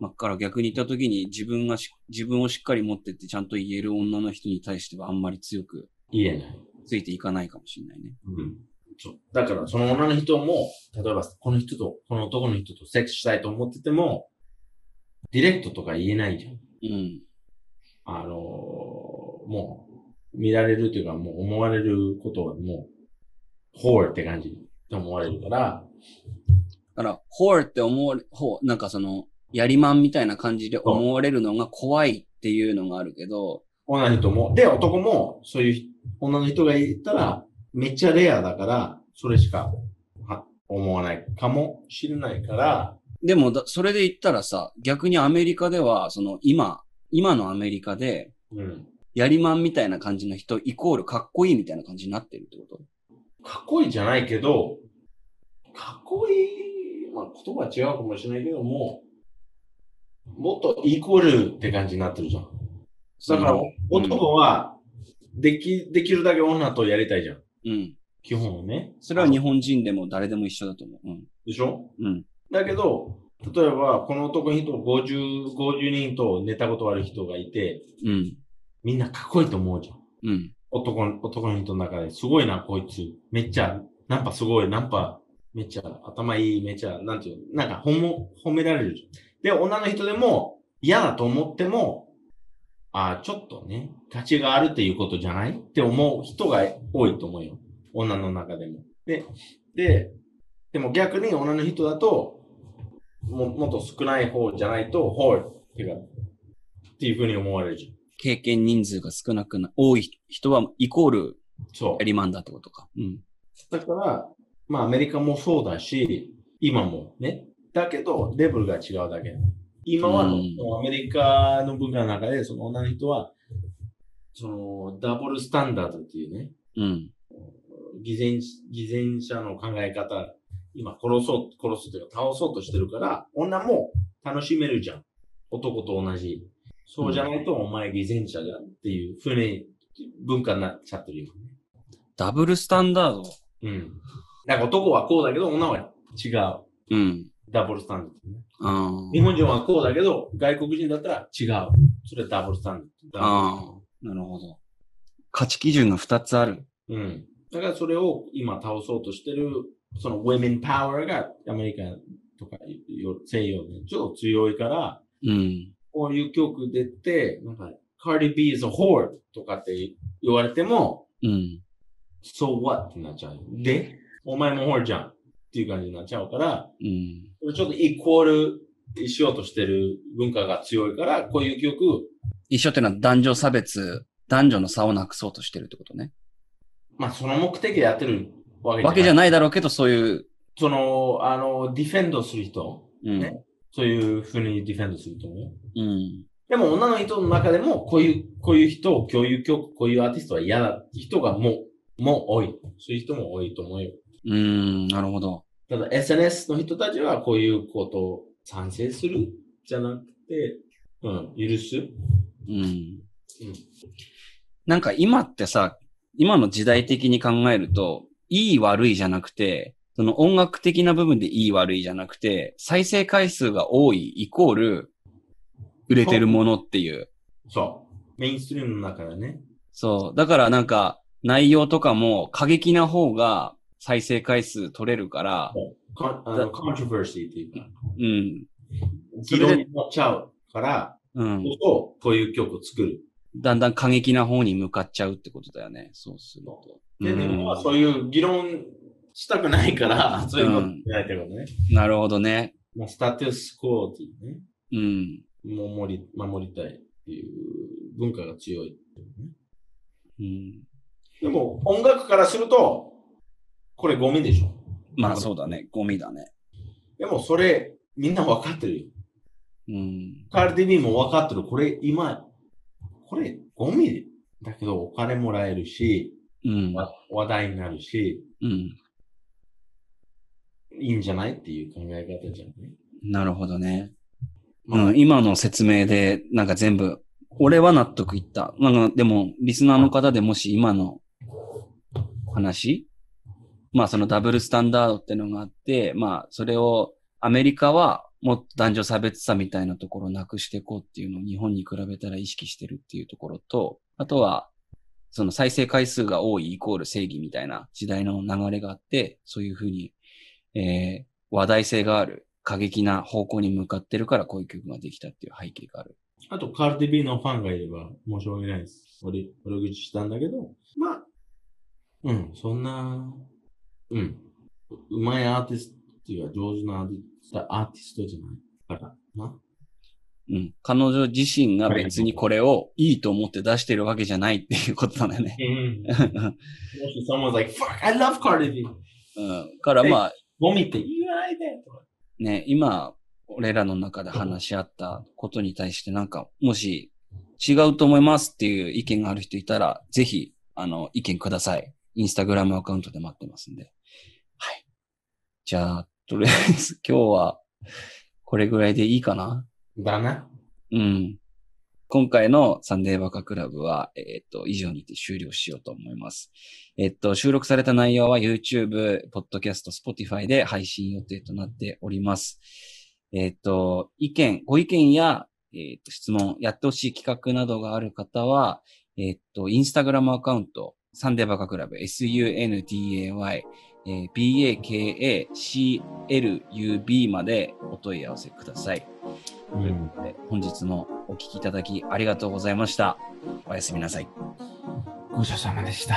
まあ、から逆に言った時に自分がし、自分をしっかり持ってってちゃんと言える女の人に対してはあんまり強く言えない。ついていかないかもしれないね。うん。そう。だから、その女の人も、例えば、この人と、この男の人とセックスしたいと思ってても、ディレクトとか言えないじゃん。うん。あのーもう、見られるというか、もう思われることはもう、ホーって感じって思われるから、だから、ホーって思われ、ほう、なんかその、やりまんみたいな感じで思われるのが怖いっていうのがあるけど、女の人も、で、男も、そういう女の人がいたら、めっちゃレアだから、それしか、は思わないかもしれないから、でもだ、それで言ったらさ、逆にアメリカでは、その、今、今のアメリカで、うん。やりまんみたいな感じの人、イコールかっこいいみたいな感じになってるってこと？かっこいいじゃないけど、かっこいい、まあ言葉は違うかもしれないけども、もっとイコールって感じになってるじゃん。だから、うん男は、でき、できるだけ女とやりたいじゃん。うん。基本ね。それは日本人でも誰でも一緒だと思う。うん。でしょ？うん。だけど、例えば、この男の人50、50人と寝たことある人がいて、うん。みんなかっこいいと思うじゃん。うん。男の、男の人の中ですごいな、こいつ。めっちゃ、ナンパすごい、ナンパ、めっちゃ頭いい、めっちゃ、なんていうの、なんか褒も、褒められるじゃん。で、女の人でも嫌だと思っても、あちょっとね、価値があるっていうことじゃない？って思う人が多いと思うよ。女の中でも。で、で、でも逆に女の人だと、ももっと少ない方じゃないと、ホールっていうか、っていうふうに思われるじゃん。経験人数が少なくな、多い人はイコールそうや。りまんだってことか。うん。だから、まあアメリカもそうだし、今もね。だけど、レベルが違うだけ。今は、うんそのアメリカの文化の中で、その女の人は、その、ダブルスタンダードっていうね、うん。偽善、偽善者の考え方、今殺そう、殺すというか倒そうとしてるから、女も楽しめるじゃん。男と同じ。そうじゃないと、お前偽善者だっていうふうに文化になっちゃってるよね。ダブルスタンダード？うん。だから男はこうだけど、女は違う。うん。ダブルスタンダード、ね。あ日本人はこうだけど、外国人だったら違う。それはダブルスタンダード。あ。ああ。なるほど。価値基準が2つある。うん。だからそれを今倒そうとしてる、その women power がアメリカとかよ西洋でちょっと強いから、うん。こういう曲出て、なんか、Cardi B is a whore とかって言われても、うん。so what ってなっちゃう。で、お前も whore じゃんっていう感じになっちゃうから、うん。ちょっとイコールしようとしてる文化が強いから、こういう曲、一緒ってのは男女差別、男女の差をなくそうとしてるってことね。まあその目的でやってるわけじゃない。だろうけど、そういう、その、あの、ディフェンドする人、うん。ねそういうふうにディフェンドすると思う。うん。でも女の人の中でも、こういう、こういう人、こういう曲、こういうアーティストは嫌だって人がもう、もう多い。そういう人も多いと思うよ。うん。なるほど。ただ SNS の人たちはこういうことを賛成するじゃなくて、うん、許す。うん。うんなんか今ってさ、今の時代的に考えると、いい悪いじゃなくて、その音楽的な部分でいい悪いじゃなくて、再生回数が多いイコール、売れてるものっていう。そう。メインストリームの中でね。そう。だからなんか、内容とかも過激な方が再生回数取れるから、コンあのコントロバーシーっていうか、うん。そ議論に乗っちゃうから、うん。こういう曲を作る。だんだん過激な方に向かっちゃうってことだよね。そうすると。で、うんでもまあそういう議論したくないから、そういうこと言われてることね。なるほどね。まあ、スタテュスコーっていうね、うん。守り、守りたいっていう文化が強いね。うん。でも、音楽からすると、これゴミでしょ。まあそうだね。ゴミだね。でも、それ、みんな分かってるよ。うん。カーディビーも分かってる。これ、今、これ、ゴミだけど、お金もらえるし、うん。わ話題になるし、うん。いいんじゃないっていう考え方じゃない？なるほどね。まあうん。今の説明で、なんか全部、俺は納得いった。なんか、でも、リスナーの方でもし今の話？まあそのダブルスタンダードってのがあって、まあそれをアメリカはもっと男女差別差みたいなところをなくしていこうっていうのを日本に比べたら意識してるっていうところと、あとはその再生回数が多いイコール正義みたいな時代の流れがあって、そういうふうに、えー、話題性がある過激な方向に向かってるからこういう曲ができたっていう背景がある。あと、カーディビーのファンがいれば申し訳ないです。俺、俺口したんだけど、まあ、うん、そんな、うん、うまいアーティストっていうか上手なアーティストアーティストじゃないから、な。うん。彼女自身が別にこれをいいと思って出してるわけじゃないっていうことなんだよね。うん。もし someone's like, fuck, I love Cardi B! うん。からまあ、ゴミって言わないでとか。ね、今、俺らの中で話し合ったことに対してなんか、もし違うと思いますっていう意見がある人いたら、ぜひ、あの、意見ください。インスタグラムアカウントで待ってますんで。はい。じゃあ、とりあえず今日は、これぐらいでいいかな？だな。うん。今回のサンデーバカクラブは、えっ、と、以上にて終了しようと思います。えっ、と、収録された内容は YouTube、Podcast、Spotify で配信予定となっております。えっ、と、意見、ご意見や、えっ、と、質問、やってほしい企画などがある方は、えっ、と、インスタグラムアカウント、サンデーバカクラブ、sunday、えー bakaclub までお問い合わせください。うん。で本日もお聞きいただきありがとうございました。おやすみなさい。ごちそうさまでした。